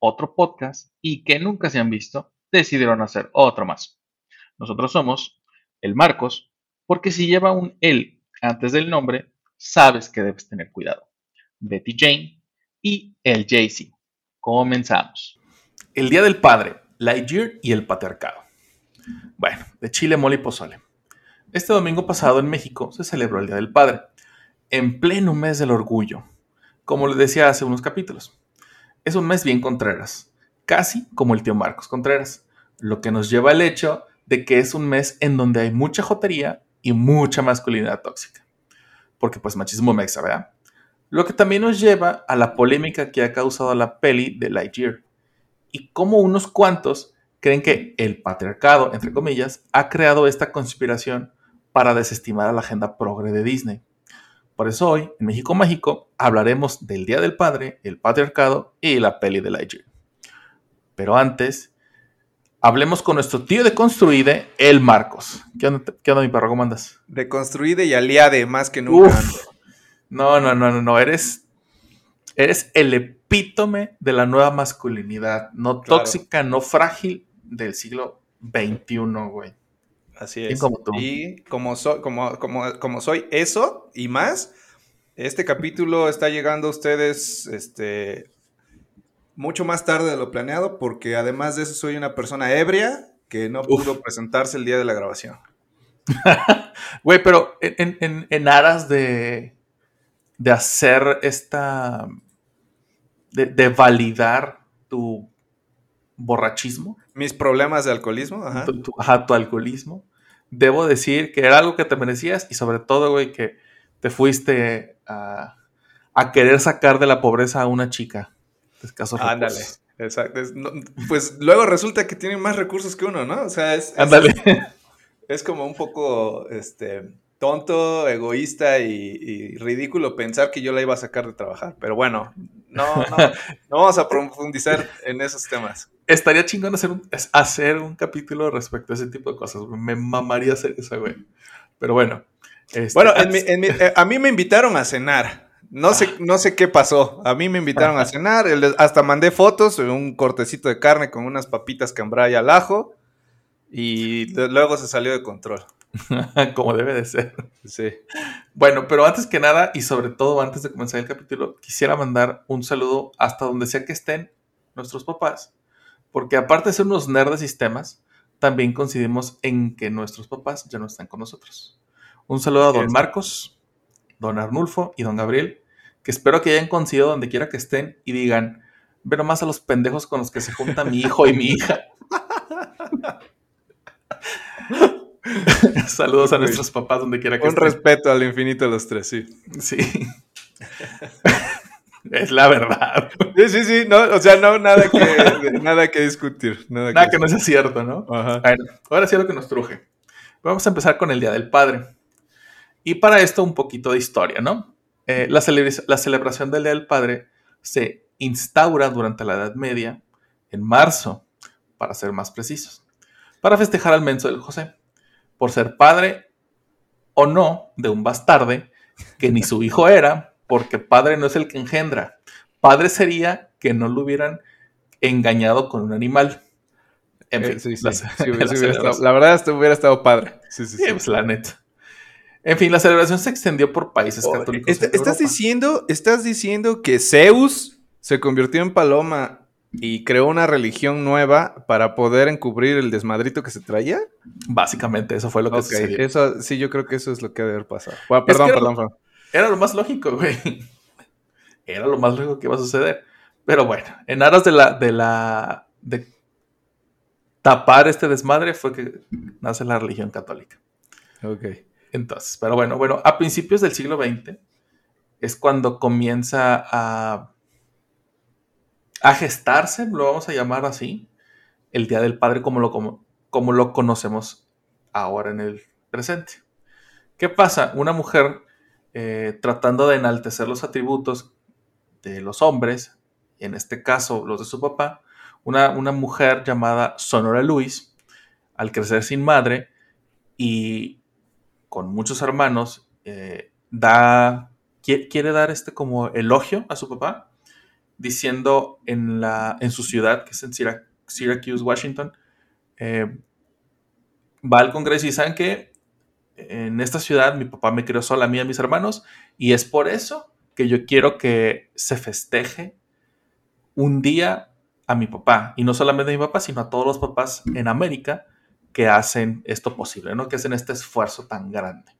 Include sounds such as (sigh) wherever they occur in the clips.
otro podcast y que nunca se han visto, decidieron hacer otro más. Nosotros somos el Marcos, porque si lleva un él antes del nombre, sabes que debes tener cuidado. Betty Jane y el Jay-Z. Comenzamos. El Día del Padre, Lightyear y el Patriarcado. Bueno, de Chile, mole pozole. Este domingo pasado en México se celebró el Día del Padre, en pleno mes del orgullo, como les decía hace unos capítulos. Es un mes bien Contreras, casi como el tío Marcos Contreras, lo que nos lleva al hecho de que es un mes en donde hay mucha jotería y mucha masculinidad tóxica. Porque pues machismo mexa, ¿verdad? Lo que también nos lleva a la polémica que ha causado la peli de Lightyear y cómo unos cuantos creen que el patriarcado, entre comillas, ha creado esta conspiración para desestimar a la agenda progre de Disney. Por eso hoy, en México Mágico, hablaremos del Día del Padre, el patriarcado y la peli de Lightyear. Pero antes, hablemos con nuestro tío de Construide, el Marcos. ¿Qué onda, qué onda mi perro? ¿Cómo andas? Reconstruida y aliade más que nunca. Uf. No, no, no, no, no, eres, eres el epítome de la nueva masculinidad, no Claro. tóxica, no frágil del siglo XXI, güey. Así es. como tú. Y como, soy como, como, como soy eso y más, este capítulo está llegando a ustedes este, mucho más tarde de lo planeado, porque además de eso soy una persona ebria que no Uf. pudo presentarse el día de la grabación. (laughs) Güey, pero en, en- en- en aras de, de hacer esta. De, de validar tu borrachismo, Mis problemas de alcoholismo, ajá. tu, tu- ajá, tu alcoholismo, debo decir que era algo que te merecías y sobre todo, güey, que te fuiste a, a querer sacar de la pobreza a una chica de escasos Ándale. recursos. Exacto. Es- no- pues luego resulta que tienen más recursos que uno, ¿no? O sea, es, (laughs) es como un poco este, tonto, egoísta y, y ridículo pensar que yo la iba a sacar de trabajar. Pero bueno, no, no, no vamos a profundizar en esos temas. Estaría chingón hacer un, hacer un capítulo respecto a ese tipo de cosas. Me mamaría hacer eso, güey. Pero bueno. este, Bueno, en mi- en mi- eh, a mí me invitaron a cenar. No sé, no sé qué pasó. A mí me invitaron a cenar. Hasta mandé fotos, un cortecito de carne con unas papitas cambray al ajo. Y luego se salió de control. (laughs) como debe de ser. Sí. Bueno, pero antes que nada y sobre todo antes de comenzar el capítulo, quisiera mandar un saludo hasta donde sea que estén nuestros papás, porque aparte de ser unos nerds de sistemas, también coincidimos en que nuestros papás ya no están con nosotros. Un saludo a don. Marcos, don Arnulfo y don Gabriel, que espero que hayan coincidido donde quiera que estén y digan, ve nomás a los pendejos con los que se junta mi hijo y mi hija. (laughs) Saludos a nuestros papás donde quiera que Un estén. respeto al infinito de los tres, sí. Sí. (laughs) es la verdad. Sí, sí, sí, no, o sea, no, nada que, nada que discutir. Nada, Nada que no sea cierto, ¿no? Ajá. Bueno, ahora sí a lo que nos truje. Vamos a empezar con el Día del Padre. Y para esto un poquito de historia, ¿no? Eh, la, la celebración del Día del Padre se instaura durante la Edad Media, en marzo, para ser más precisos, para festejar al menso del José, por ser padre o no de un bastarde que ni su hijo era, porque padre no es el que engendra. Padre sería que no lo hubieran engañado con un animal. En fin, Eh, sí, sí, (laughs) la- sí, estado- verdad, esto hubiera estado padre. Sí, sí, pues la neta. En fin, la celebración se extendió por países Oh, católicos. ¿estás, diciendo, ¿Estás diciendo que Zeus se convirtió en paloma y creó una religión nueva para poder encubrir el desmadrito que se traía? Básicamente, eso fue lo que Ok, sucedió. eso, sí, yo creo que eso es lo que debe haber pasado. Bueno, Es perdón, que perdón, perdón. Era lo más lógico, (laughs) güey. Era lo más lógico que iba a suceder. Pero bueno, en aras de la, de la, de tapar este desmadre fue que nace la religión católica. Ok. Entonces, pero bueno, bueno, a principios del siglo XX es cuando comienza a, a gestarse, lo vamos a llamar así, el Día del Padre como lo, como, como lo conocemos ahora en el presente. ¿Qué pasa? Una mujer eh, tratando de enaltecer los atributos de los hombres, en este caso los de su papá, una, una mujer llamada Sonora Luis, al crecer sin madre y con muchos hermanos, eh, da, quiere, dar este como elogio a su papá, diciendo en, la, en su ciudad, que es en Syracuse, Washington, eh, va al Congreso y saben que en esta ciudad mi papá me crió sola a mí y a mis hermanos y es por eso que yo quiero que se festeje un día a mi papá y no solamente a mi papá, sino a todos los papás en América que hacen esto posible, ¿no? Que hacen este esfuerzo tan grande.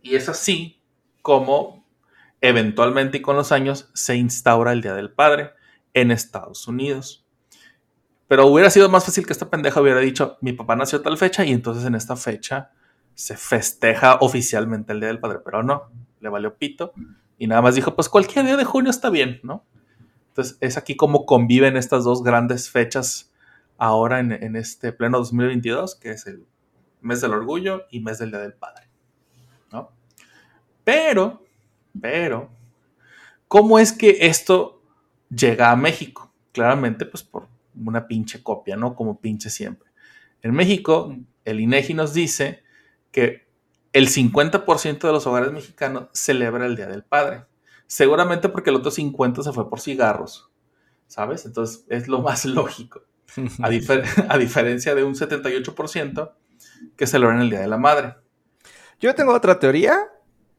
Y es así como eventualmente y con los años se instaura el Día del Padre en Estados Unidos. Pero hubiera sido más fácil que esta pendeja hubiera dicho, mi papá nació tal fecha y entonces en esta fecha se festeja oficialmente el Día del Padre, pero no, le valió pito y nada más dijo, pues cualquier día de junio está bien, ¿no? Entonces es aquí como conviven estas dos grandes fechas ahora en, este pleno 2022, que es el mes del orgullo y mes del Día del Padre. ¿no? Pero, pero, ¿cómo es que esto llega a México? Claramente, pues por una pinche copia, ¿no? Como pinche siempre. En México, el INEGI nos dice que el 50% de los hogares mexicanos celebra el Día del Padre. Seguramente porque el otro 50% se fue por cigarros, ¿sabes? Entonces es lo más (laughs) lógico (laughs) a, diferencia de un 78% que celebran el Día de la Madre. Yo tengo otra teoría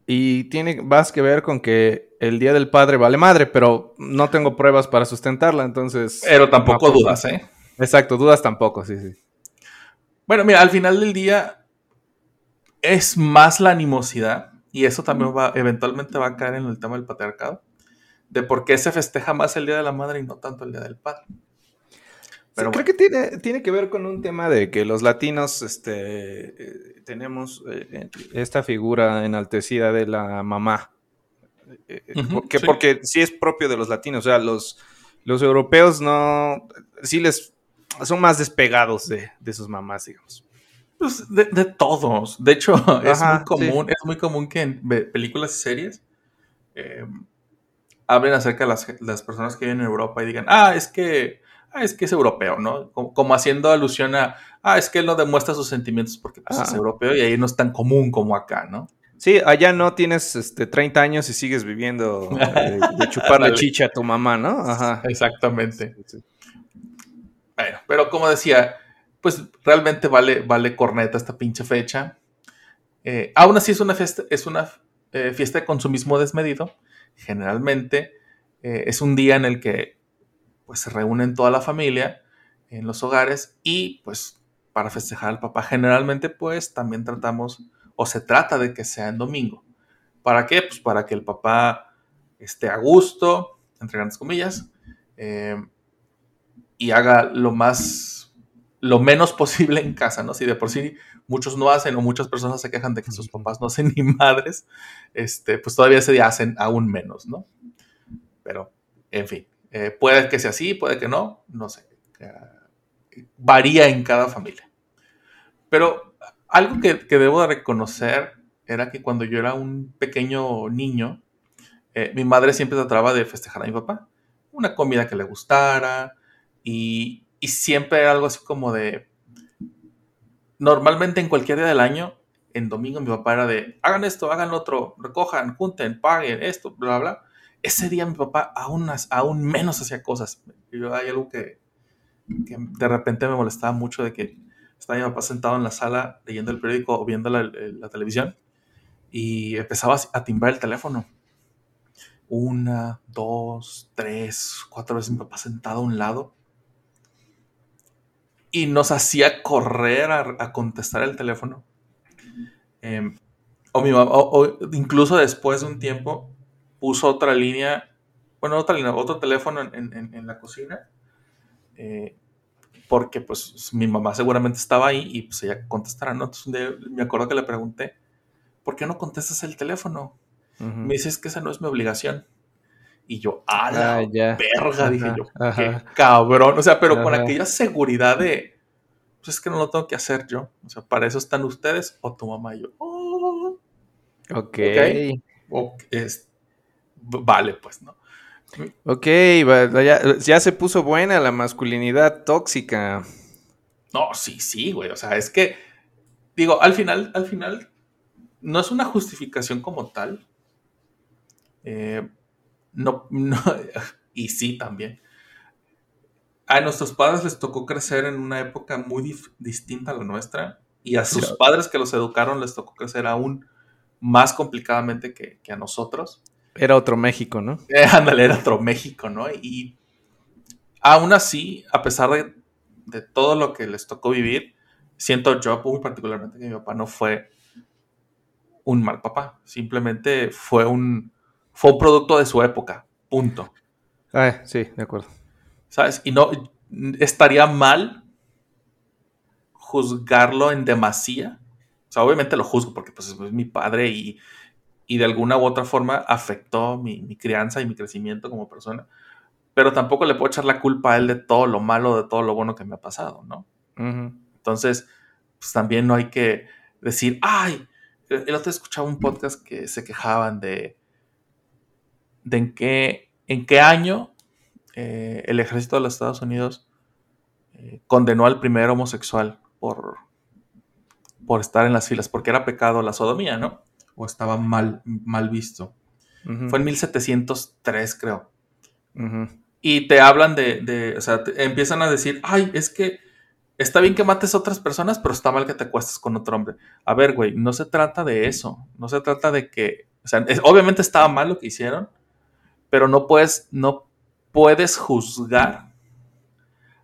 y tiene más que ver con que el Día del Padre vale madre, pero no tengo pruebas para sustentarla, entonces... Pero tampoco dudas, ¿eh? Exacto, dudas tampoco, sí, sí. Bueno, mira, al final del día es más la animosidad y eso también va, eventualmente va a caer en el tema del patriarcado, de por qué se festeja más el Día de la Madre y no tanto el Día del Padre. Pero creo que tiene, tiene que ver con un tema de que los latinos este, eh, tenemos eh, esta figura enaltecida de la mamá. Eh, porque, sí. porque sí es propio de los latinos. O sea, los, los europeos no. Sí les. Son más despegados de, sus mamás, digamos. Pues de, todos. De hecho, (laughs) es muy común. Es muy común que en películas y series. hablen acerca de las, las personas que viven en Europa y digan, ah, es que ah, es que es europeo, ¿no? Como, haciendo alusión a, ah, es que él no demuestra sus sentimientos porque pues, es europeo y ahí no es tan común como acá, ¿no? Sí, allá no tienes este, 30 años y sigues viviendo eh, de chuparle (laughs) chicha a tu mamá, ¿no? Ajá. Exactamente. Bueno, pero como decía, pues realmente vale, vale corneta esta pinche fecha. Eh, aún así es una fiesta, es una eh, fiesta de consumismo desmedido. Generalmente es un día en el que pues se reúnen toda la familia en los hogares y pues para festejar al papá generalmente pues también tratamos o se trata de que sea en domingo. ¿Para qué? Pues para que el papá esté a gusto, entre grandes comillas, eh, y haga lo más, lo menos posible en casa, ¿no? Si de por sí muchos no hacen o muchas personas se quejan de que sus papás no hacen (laughs) ni madres, este, pues todavía ese día hacen aún menos, ¿no? Pero, en fin, eh, puede que sea así, puede que no, no sé. varía en cada familia. Pero algo que, debo de reconocer era que cuando yo era un pequeño niño, eh, mi madre siempre trataba de festejar a mi papá. Una comida que le gustara y, y siempre era algo así como de... Normalmente en cualquier día del año, en domingo mi papá era de, hagan esto, hagan lo otro, recojan, junten, paguen esto, bla, bla ese día mi papá aún, aún menos hacía cosas. Yo, hay algo que, de repente me molestaba mucho de que estaba mi papá sentado en la sala leyendo el periódico o viendo la, televisión y empezaba a timbrar el teléfono. Una, dos, tres, cuatro veces mi papá sentado a un lado. Y nos hacía correr a, contestar el teléfono. Em, o, mi o incluso después de un tiempo, puso otra línea, bueno, otra línea, otro teléfono en, la cocina, eh, porque pues mi mamá seguramente estaba ahí y pues ella contestará, ¿no? Entonces me acuerdo que le pregunté, ¿por qué no contestas el teléfono? Me dice, es que esa no es mi obligación. Y yo, a la Ah, ya. verga, Ajá, dije yo, ajá. qué cabrón. O sea, pero con aquella seguridad de, pues es que no lo tengo que hacer yo. O sea, para eso están ustedes o tu mamá y yo. "Oh, Ok. ok, es- vale, pues, ¿no? Ok, ya, ya se puso buena la masculinidad tóxica. No, sí, sí, güey. O sea, es que, digo, al final, al final, no es una justificación como tal. Eh, no, no, (laughs) y sí también. A nuestros padres les tocó crecer en una época muy distinta a la nuestra. Y a sus padres que los educaron les tocó crecer aún más complicadamente que, que a nosotros. Era otro México, ¿no? (laughs) Eh, ándale, era otro México, ¿no? Y aún así, a pesar de, de todo lo que les tocó vivir, siento yo muy particularmente que mi papá no fue un mal papá. Simplemente fue un, fue un producto de su época. Punto. Ah, sí, de acuerdo. ¿Sabes? Y no estaría mal juzgarlo en demasía. O sea, obviamente lo juzgo porque pues, es mi padre y, y de alguna u otra forma afectó mi, mi crianza y mi crecimiento como persona. Pero tampoco le puedo echar la culpa a él de todo lo malo, de todo lo bueno que me ha pasado, ¿no? Entonces, pues también no hay que decir, ay, el otro día escuchaba un podcast que se quejaban de, de en qué, en qué año eh, el ejército de los Estados Unidos eh, condenó al primer homosexual por, por estar en las filas, porque era pecado la sodomía, ¿no? O estaba mal, mal visto. Fue en 1703, creo. Y te hablan de, de- o sea, te- empiezan a decir, ay, es que está bien que mates a otras personas, pero está mal que te acuestes con otro hombre. A ver, güey, no se trata de eso. No se trata de que, o sea, es- obviamente estaba mal lo que hicieron, pero no puedes, no puedes juzgar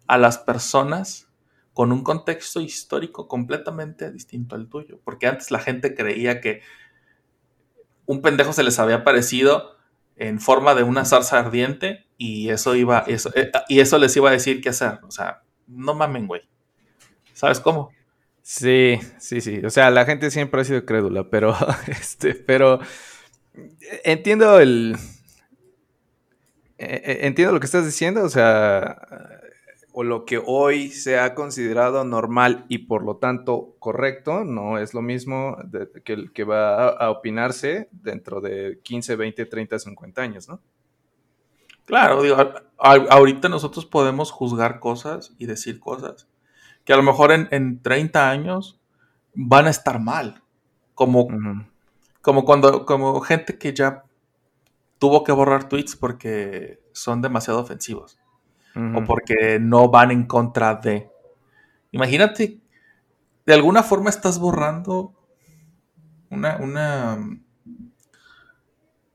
a las personas con un contexto histórico completamente distinto al tuyo. Porque antes la gente creía que un pendejo se les había aparecido en forma de una zarza ardiente y eso iba, eso, eh, y eso les iba a decir qué hacer. O sea, no mamen, güey. ¿Sabes cómo? Sí, sí, sí. O sea, la gente siempre ha sido crédula, pero, (laughs) este, pero entiendo el, eh, eh, entiendo lo que estás diciendo, o sea, o lo que hoy se ha considerado normal y por lo tanto correcto, no es lo mismo de- que el que va a, a opinarse dentro de 15, 20, 30, 50 años, ¿no? Claro, digo, a- a- ahorita nosotros podemos juzgar cosas y decir cosas que a lo mejor en, en 30 años van a estar mal. Como, como cuando, como gente que ya tuvo que borrar tweets porque son demasiado ofensivos. o porque no van en contra de. Imagínate, de alguna forma estás borrando una, una,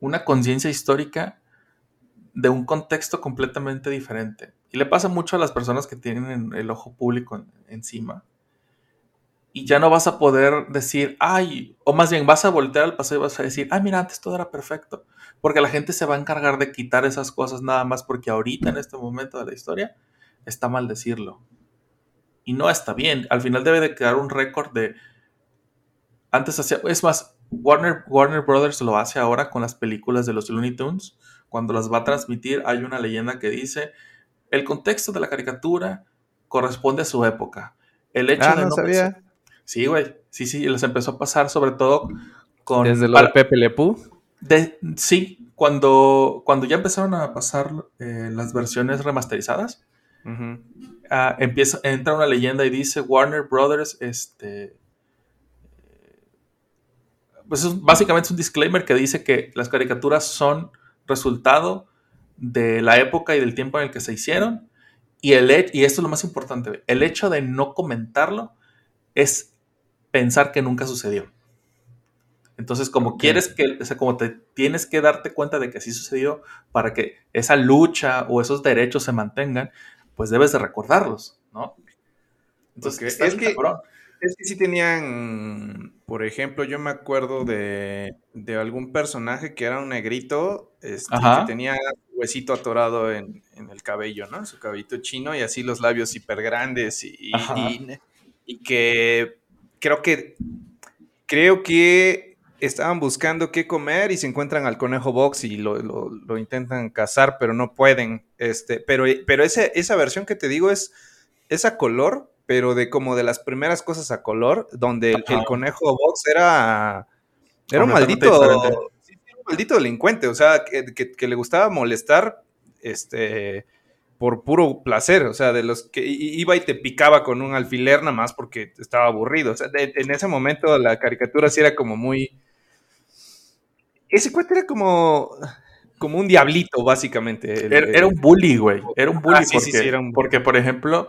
una conciencia histórica de un contexto completamente diferente. Y le pasa mucho a las personas que tienen el ojo público en- encima. Y ya no vas a poder decir, ay, o más bien vas a voltear al pasado y vas a decir, ay, mira, antes todo era perfecto. Porque la gente se va a encargar de quitar esas cosas nada más porque ahorita, en este momento de la historia, está mal decirlo. Y no está bien. Al final debe de quedar un récord de... Antes hacía... Es más, Warner, Warner Brothers lo hace ahora con las películas de los Looney Tunes. Cuando las va a transmitir hay una leyenda que dice, el contexto de la caricatura corresponde a su época. El hecho Ah, de no sabía. Sí, güey. Sí, sí, les empezó a pasar sobre todo con... Desde lo para- de Pepe. De- sí, cuando, cuando ya empezaron a pasar eh, las versiones remasterizadas, ah, empieza, entra una leyenda y dice Warner Brothers, este... Pues es- básicamente es un disclaimer que dice que las caricaturas son resultado de la época y del tiempo en el que se hicieron. Y, el, y esto es lo más importante, el hecho de no comentarlo es pensar que nunca sucedió. Entonces, como quieres que, o sea, como te tienes que darte cuenta de que sí sucedió para que esa lucha o esos derechos se mantengan, pues debes de recordarlos, ¿no? Entonces, Ok, está es que-. Es que sí tenían, por ejemplo, yo me acuerdo de, de algún personaje que era un negrito, este, que tenía huesito atorado en, en el cabello, ¿no? Su cabellito chino y así los labios hiper grandes y, y- Ajá. y- y que creo que creo que estaban buscando qué comer y se encuentran al conejo box y lo, intentan cazar, pero no pueden. Este, pero pero ese, esa versión que te digo es, es a color, pero de como de las primeras cosas a color, donde el, conejo box era, era un maldito, un maldito delincuente, o sea, que, le gustaba molestar, este por puro placer, o sea, de los que iba y te picaba con un alfiler nada más porque estaba aburrido. O sea, en ese momento la caricatura sí era como muy, ese cuate era como, como un diablito, básicamente. era, un bully, güey. Era un bully. Ah, porque, sí, sí, era un... porque, por ejemplo,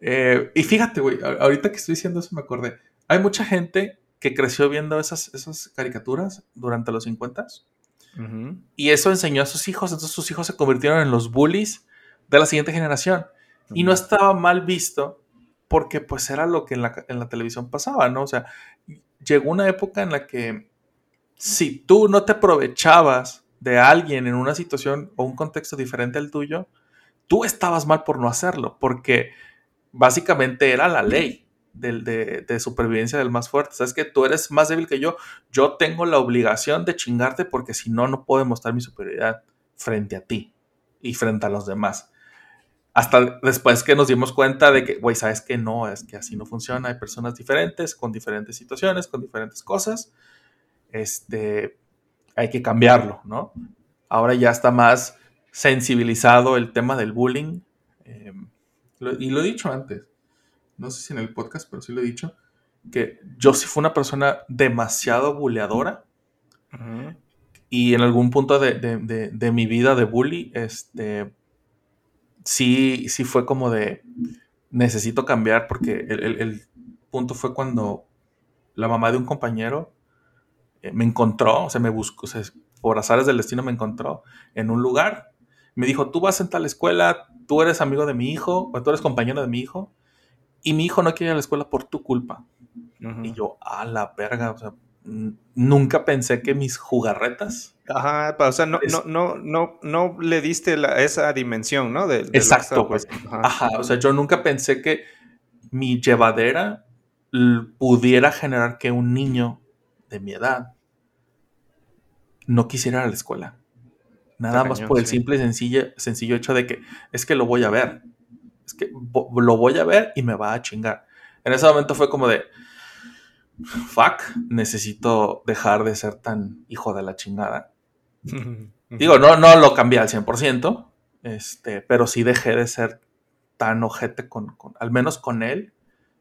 eh, y fíjate, güey, ahorita que estoy diciendo eso me acordé. Hay mucha gente que creció viendo esas, esas caricaturas durante los 50 y eso enseñó a sus hijos, entonces sus hijos se convirtieron en los bullies de la siguiente generación. Y no estaba mal visto porque pues era lo que en la, en la televisión pasaba, ¿no? O sea, llegó una época en la que si tú no te aprovechabas de alguien en una situación o un contexto diferente al tuyo, tú estabas mal por no hacerlo, porque básicamente era la ley de, de, supervivencia del más fuerte. Sabes que tú eres más débil que yo, yo tengo la obligación de chingarte porque si no, no puedo demostrar mi superioridad frente a ti y frente a los demás. Hasta después que nos dimos cuenta de que, güey, sabes que no, es que así no funciona, hay personas diferentes, con diferentes situaciones, con diferentes cosas este, hay que cambiarlo, ¿no? Ahora ya está más sensibilizado el tema del bullying. Eh, y lo he dicho antes, no sé si en el podcast, pero sí lo he dicho, que yo sí fui una persona demasiado buleadora. Y en algún punto de, mi vida de bully, este, sí, sí fue como de, necesito cambiar porque el, el punto fue cuando la mamá de un compañero eh, me encontró, o sea, me buscó, o sea, por azares del destino me encontró en un lugar. Me dijo, tú vas en tal escuela, tú eres amigo de mi hijo, o tú eres compañero de mi hijo, y mi hijo no quiere ir a la escuela por tu culpa. Y yo, a la verga, o sea, nunca pensé que mis jugarretas. Ajá, o sea, no, no, no, no, no le diste esa dimensión, ¿no? De, exacto, pues. Ajá. o sea, yo nunca pensé que mi llevadera pudiera generar que un niño de mi edad no quisiera ir a la escuela. Nada más por el simple y sencillo, sencillo hecho de que es que lo voy a ver. Es que lo voy a ver y me va a chingar. En ese momento fue como de, fuck, necesito dejar de ser tan hijo de la chingada. Digo, no, no lo cambié al 100%, este, pero sí dejé de ser tan ojete con, con, al menos con él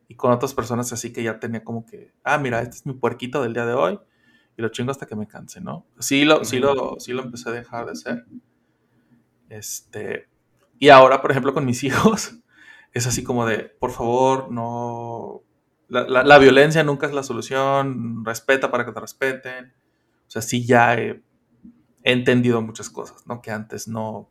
y con otras personas así que ya tenía como que, ah, mira, este es mi puerquito del día de hoy y lo chingo hasta que me canse, ¿no? Sí lo, sí lo, sí lo empecé a dejar de hacer. Este, y ahora, por ejemplo, con mis (laughs) hijos, es así como de, por favor, no... La, violencia nunca es la solución, respeta para que te respeten. O sea, sí ya he, entendido muchas cosas, ¿no? Que antes no...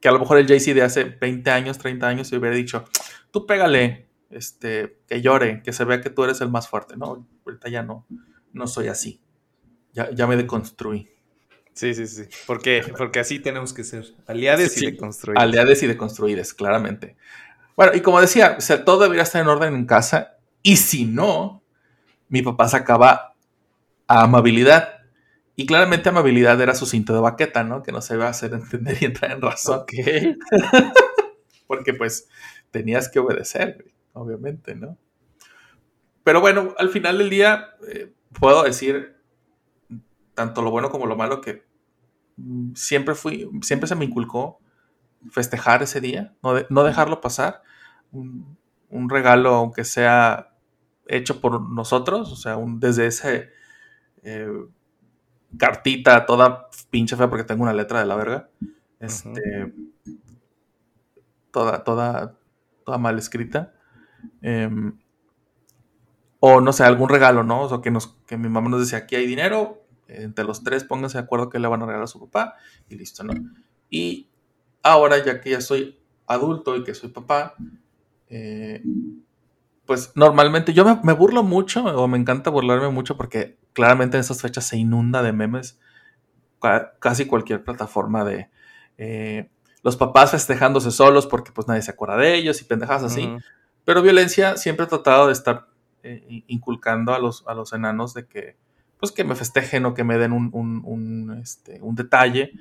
Que a lo mejor el JC de hace 20 años, 30 años se hubiera dicho, tú pégale, este, que llore, que se vea que tú eres el más fuerte, ¿no? Ahorita ya no, no soy así. Ya, ya me deconstruí. Sí, sí, sí. Porque, porque así tenemos que ser. Aliades y deconstruides. Aliades y deconstruides, claramente. Bueno, y como decía, o sea, todo debería estar en orden en casa. Y si no, mi papá sacaba a amabilidad. Y claramente amabilidad era su cinto de baqueta, ¿no? Que no se iba a hacer entender y entrar en razón. (laughs) Porque pues tenías que obedecer obviamente, ¿no? Pero bueno, al final del día eh, puedo decir tanto lo bueno como lo malo que mm, siempre fui, siempre se me inculcó festejar ese día, no, dejarlo pasar. Un, regalo, aunque sea hecho por nosotros, o sea, un, desde ese eh, cartita toda pinche fea porque tengo una letra de la verga, este, toda, toda, toda mal escrita. Em, o no sé, algún regalo, ¿no? O que, nos, que mi mamá nos decía, aquí hay dinero, entre los tres pónganse de acuerdo que le van a regalar a su papá y listo, ¿no? Y ahora, ya que ya soy adulto y que soy papá, eh, pues normalmente yo me, burlo mucho o me encanta burlarme mucho porque claramente en esas fechas se inunda de memes casi cualquier plataforma de eh, los papás festejándose solos porque pues nadie se acuerda de ellos y pendejas así. Pero violencia siempre ha tratado de estar eh, inculcando a los, a los enanos de que pues que me festejen o que me den un, un, un, este, un detalle.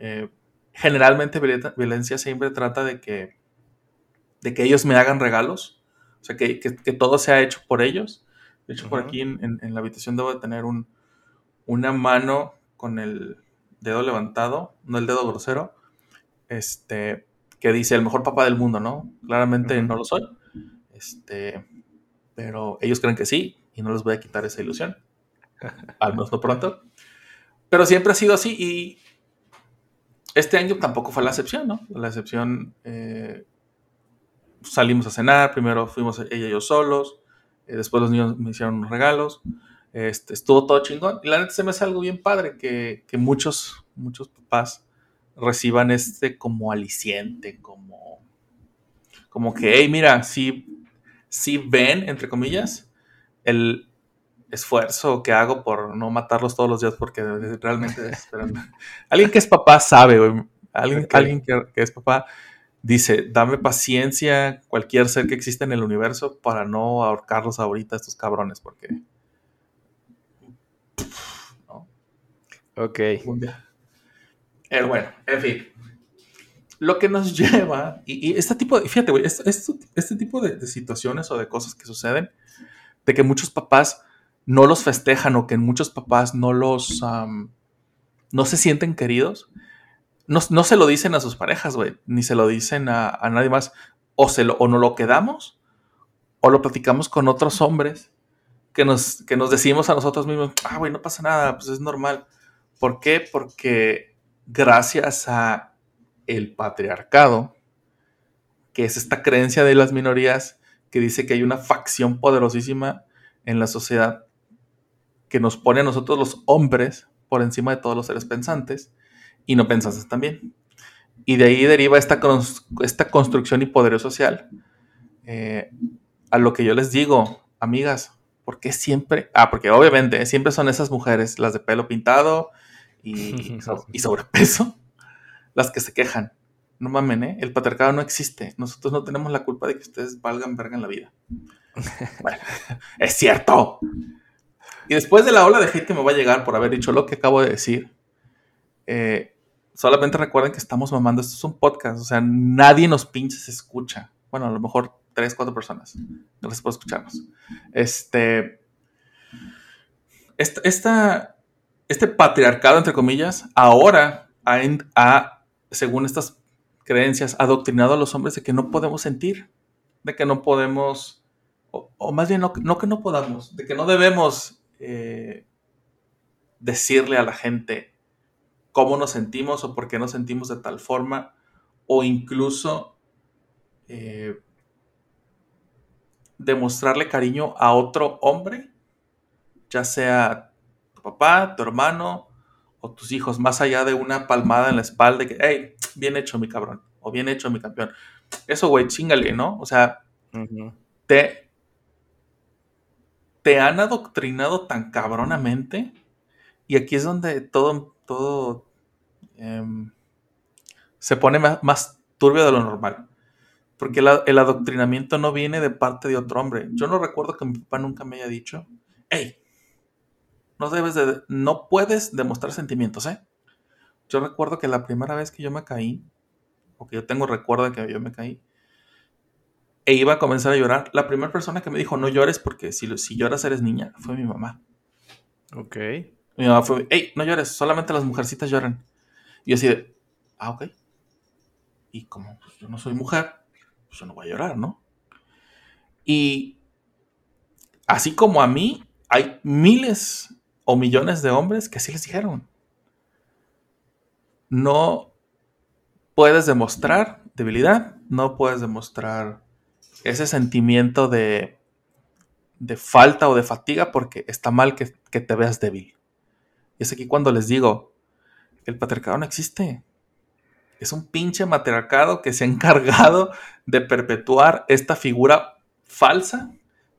Eh, generalmente violencia siempre trata de que, de que ellos me hagan regalos, o sea, que, que, que todo sea hecho por ellos. De hecho, por aquí en, en, la habitación debo de tener un, una mano con el dedo levantado, no el dedo grosero, este, que dice el mejor papá del mundo, ¿no? Claramente no lo soy, este, pero ellos creen que sí y no les voy a quitar esa ilusión, (laughs) al menos no pronto. Pero siempre ha sido así y este año tampoco fue la excepción, ¿no? La excepción, eh, salimos a cenar, primero fuimos ella y yo solos, eh, después los niños me hicieron unos regalos, este, estuvo todo chingón. Y la neta se me hace algo bien padre que, que muchos, muchos papás reciban este como aliciente, como, como que, hey, mira, si, si ven, entre comillas, el esfuerzo que hago por no matarlos todos los días porque realmente (laughs) alguien que es papá sabe, güey. Alguien, alguien que, que, es papá dice, dame paciencia cualquier ser que exista en el universo para no ahorcarlos ahorita estos cabrones porque... ¿no? Ok. Pero bueno, en fin. Lo que nos (laughs) lleva, y, y este tipo de, fíjate, güey, este, este, este, tipo de, de, situaciones o de cosas que suceden, de que muchos papás no los festejan o que muchos papás no los, um, no se sienten queridos, no, no, se lo dicen a sus parejas, güey, ni se lo dicen a, a nadie más, o, se lo, o no lo quedamos, o lo platicamos con otros hombres que nos, que nos decimos a nosotros mismos, ah, güey, no pasa nada, pues es normal. ¿Por qué? Porque gracias a el patriarcado, que es esta creencia de las minorías que dice que hay una facción poderosísima en la sociedad que nos pone a nosotros los hombres por encima de todos los seres pensantes y no pensantes también. Y de ahí deriva esta, esta construcción y poderío social. Eh, a lo que yo les digo, amigas, ¿por qué siempre? Ah, porque obviamente siempre son esas mujeres, las de pelo pintado, y, (laughs) y sobrepeso las que se quejan. No mamen, ¿eh? El patriarcado no existe. Nosotros no tenemos la culpa de que ustedes valgan verga en la vida. (laughs) bueno, (laughs) es cierto. Y después de la ola de hate que me va a llegar por haber dicho lo que acabo de decir, eh, solamente recuerden que estamos mamando. Esto es un podcast. O sea, nadie nos pinches escucha. Bueno, a lo mejor tres, cuatro personas. Les puedo escucharnos. Este. Esta, este patriarcado, entre comillas, ahora ha, según estas creencias, adoctrinado a los hombres de que no podemos sentir, de que no podemos, o, más bien no, no, que no podamos, de que no debemos eh, decirle a la gente cómo nos sentimos o por qué nos sentimos de tal forma, o incluso eh, demostrarle cariño a otro hombre, ya sea papá, tu hermano o tus hijos, más allá de una palmada en la espalda de que, hey, bien hecho mi cabrón, o bien hecho mi campeón. Eso, güey, chingale, ¿no? O sea, te, te han adoctrinado tan cabronamente y aquí es donde todo, todo eh, se pone más, turbio de lo normal. Porque el, el adoctrinamiento no viene de parte de otro hombre. Yo no recuerdo que mi papá nunca me haya dicho, hey, no debes de, no puedes demostrar sentimientos, ¿eh? Yo recuerdo que la primera vez que yo me caí, o que yo tengo recuerdo de que yo me caí, e iba a comenzar a llorar, la primera persona que me dijo no llores porque si, si lloras eres niña fue mi mamá. Ok. Mi mamá fue, hey, no llores, solamente las mujercitas lloran. Y yo así ah, ok. Y como pues, yo no soy mujer, pues yo no voy a llorar, ¿no? Y así como a mí, hay miles o millones de hombres que sí les dijeron. No puedes demostrar debilidad, no puedes demostrar ese sentimiento de, de falta o de fatiga porque está mal que te veas débil. Y es aquí cuando les digo, el patriarcado no existe. Es un pinche matriarcado que se ha encargado de perpetuar esta figura falsa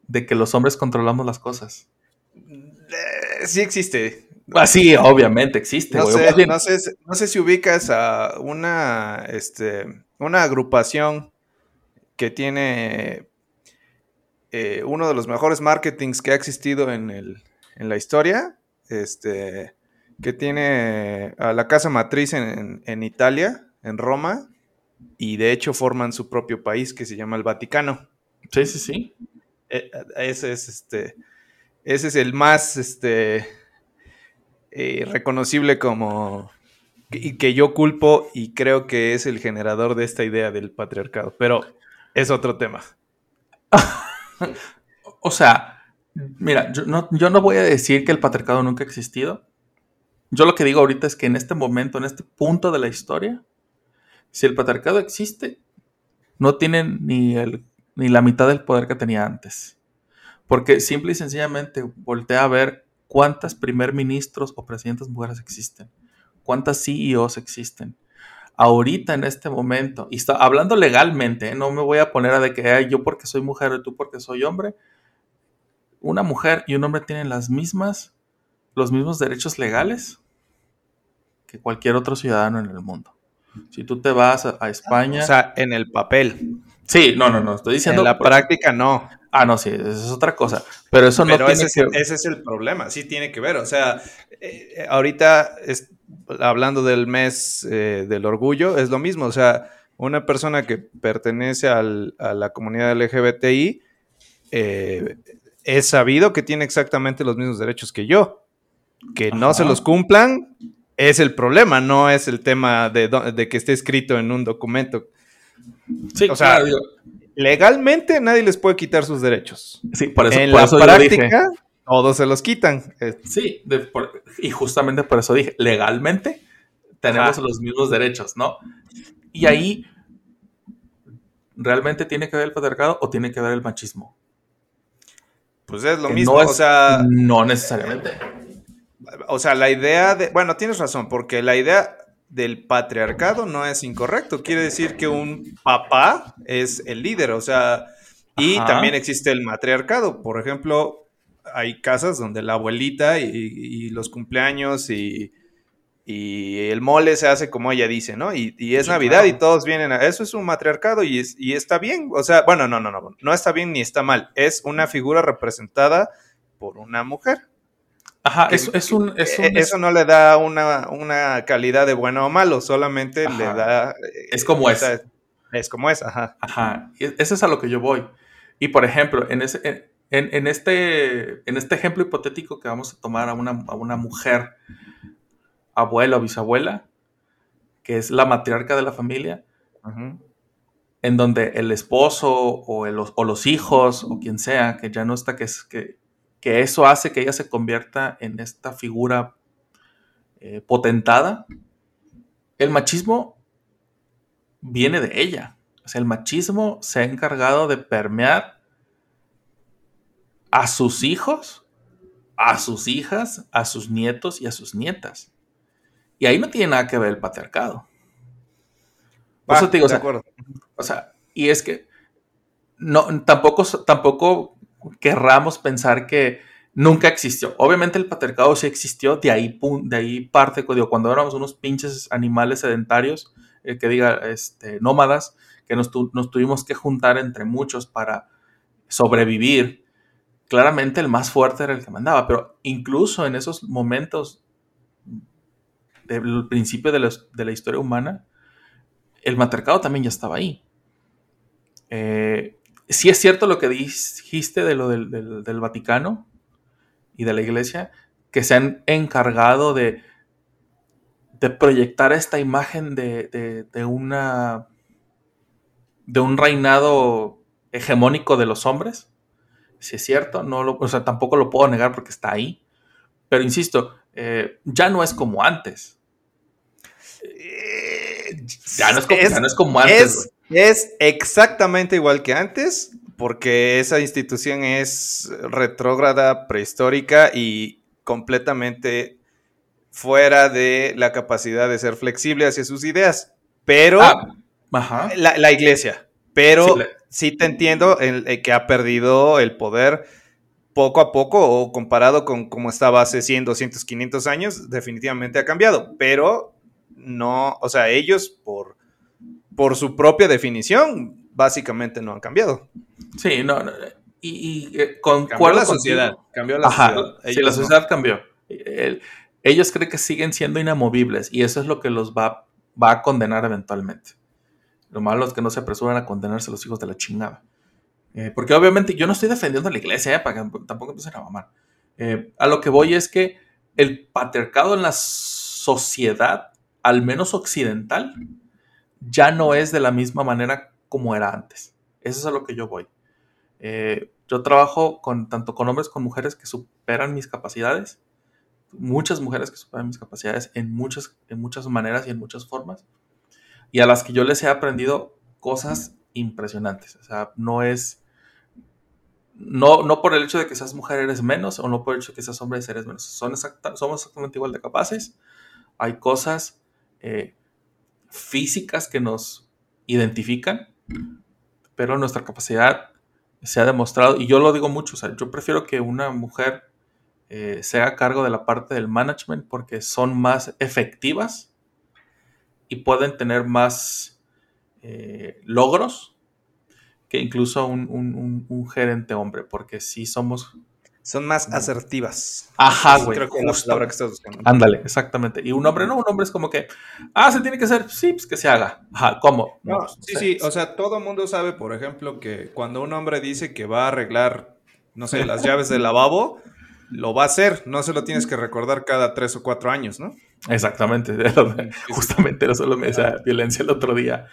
de que los hombres controlamos las cosas. Eh, sí existe. Ah, sí, obviamente existe. No, sé, no, sé, no, sé, si ubicas a una, este, una agrupación que tiene eh, uno de los mejores marketings que ha existido en, el, en la historia. Este, que tiene a la casa matriz en, en Italia, en Roma, y de hecho forman su propio país que se llama el Vaticano. Sí, sí, sí. Eh, ese es este. Ese es el más este. eh, reconocible como. Y que yo culpo y creo que es el generador de esta idea del patriarcado. Pero es otro tema. (laughs) O sea, mira, yo no, yo no voy a decir que el patriarcado nunca ha existido. Yo lo que digo ahorita es que en este momento, en este punto de la historia, si el patriarcado existe, no tiene ni, el, ni la mitad del poder que tenía antes. Porque simple y sencillamente voltea a ver cuántas primer ministros o presidentes mujeres existen, cuántas CEOs existen. Ahorita en este momento, y está hablando legalmente, ¿eh? no me voy a poner a de que "Ay, yo porque soy mujer y tú porque soy hombre. Una mujer y un hombre tienen las mismas, los mismos derechos legales que cualquier otro ciudadano en el mundo. Si tú te vas a, a España. O sea, en el papel. sí, no, no, no. Estoy diciendo. En la práctica no. Ah, no, sí, eso es otra cosa. Pero eso no Pero tiene ese, es, que. ese es el problema, sí tiene que ver. O sea, eh, ahorita es- hablando del mes eh, del orgullo, es lo mismo. O sea, una persona que pertenece al- a la comunidad LGBTI eh, es sabido que tiene exactamente los mismos derechos que yo. Que no se los cumplan es el problema, no es el tema de, que esté escrito en un documento. Sí, o sea, claro, digo, Legalmente nadie les puede quitar sus derechos. sí, por eso, en por la eso yo dije. práctica, todos se los quitan. Eh, Sí, de- por- y justamente por eso dije, legalmente tenemos Ajá. los mismos derechos, ¿no? Y ahí, ¿realmente tiene que ver el patriarcado o tiene que ver el machismo? Pues es lo mismo, no es- o sea, No necesariamente. o sea, la idea de, bueno, tienes razón, porque la idea del patriarcado no es incorrecto. Quiere decir que un papá es el líder, o sea, y Ajá. también existe el matriarcado. Por ejemplo, hay casas donde la abuelita y, y los cumpleaños y, y el mole se hace como ella dice, ¿no? Y, y es Sí, Navidad claro. y todos vienen a... Eso es un matriarcado y, es- y está bien. O sea, bueno, no, no, no. No está bien ni está mal. Es una figura representada por una mujer. Ajá, que- es, es un... Es un Eh, Eso no le da una, una calidad de bueno o malo, solamente le da... eh, Es como es. esa- Es como es, ajá. Ajá, y ese es a lo que yo voy. Y por ejemplo, en, ese, en, en- en este, en este ejemplo hipotético que vamos a tomar a una, a una mujer, abuela o bisabuela, que es la matriarca de la familia, en donde el esposo o, el- o los hijos o quien sea, que ya no está, que, es, que, que eso hace que ella se convierta en esta figura eh, potentada, el machismo viene de ella. O sea, el machismo se ha encargado de permear a sus hijos, a sus hijas, a sus nietos y a sus nietas. Y ahí no tiene nada que ver el patriarcado. Por Va, eso te digo, o de sea, acuerdo. o sea, y es que no, tampoco, tampoco querramos pensar que nunca existió. Obviamente el patriarcado sí existió, de ahí, de ahí parte, digo, cuando éramos unos pinches animales sedentarios, eh, que diga, este, nómadas, que nos, tu- nos tuvimos que juntar entre muchos para sobrevivir. Claramente el más fuerte era el que mandaba, pero incluso en esos momentos del principio de, la historia humana, el matriarcado también ya estaba ahí. Eh, sí es cierto lo que dijiste de lo del, Vaticano y de la iglesia, que se han encargado de, proyectar esta imagen de, de- una de un reinado hegemónico de los hombres. Si es cierto, no lo, o sea, tampoco lo puedo negar porque está ahí. Pero insisto, eh, ya no es como antes. Ya no es como, ya no es como antes. es, es exactamente igual que antes, porque esa institución es retrógrada, prehistórica y completamente fuera de la capacidad de ser flexible hacia sus ideas. Pero Ah, ajá. la, la iglesia, pero Sí, la- sí te entiendo el, el que ha perdido el poder poco a poco o comparado con cómo estaba hace 100, 200, 500 años, definitivamente ha cambiado, pero no, o sea, ellos por, por su propia definición básicamente no han cambiado. Sí, no, no, y, y, eh, concuerdo Cambió la contigo. sociedad, cambió la Ajá, sociedad. sí, Ellos la no. sociedad cambió. ellos creen que siguen siendo inamovibles y eso es lo que los va, va a condenar eventualmente. Lo malo es que no se apresuran a condenarse los hijos de la chingada. Eh, porque obviamente yo no estoy defendiendo a la iglesia, eh, para que tampoco empiecen a mamar. Eh, a lo que voy es que el patriarcado en la sociedad, al menos occidental, ya no es de la misma manera como era antes. Eso es a lo que yo voy. yo trabajo con, tanto con hombres como mujeres que superan mis capacidades, muchas mujeres que superan mis capacidades en muchas, en muchas maneras y en muchas formas y a las que yo les he aprendido cosas impresionantes. O sea, no es, no, no por el hecho de que seas mujer eres menos o no por el hecho de que seas hombre eres menos. Son somos exactamente igual de capaces. Hay cosas eh, físicas que nos identifican, pero nuestra capacidad se ha demostrado, y yo lo digo mucho, o sea, yo prefiero que una mujer eh, sea a cargo de la parte del management porque son más efectivas y pueden tener más eh, logros que incluso un, gerente hombre, porque si somos... Son más asertivas. Ajá, güey. Creo que es la palabra que estás buscando. Ándale, exactamente. Y un hombre no, un hombre es como que, ah, se tiene que hacer, sí, pues que se haga. Ajá, ¿cómo? No, pues, sí, sí, o sea, todo mundo sabe, por ejemplo, que cuando un hombre dice que va a arreglar, no sé, las llaves del lavabo, lo va a hacer, no se lo tienes que recordar cada tres o cuatro años, ¿no? Exactamente, (laughs) justamente eso lo me decía Violencia el otro día.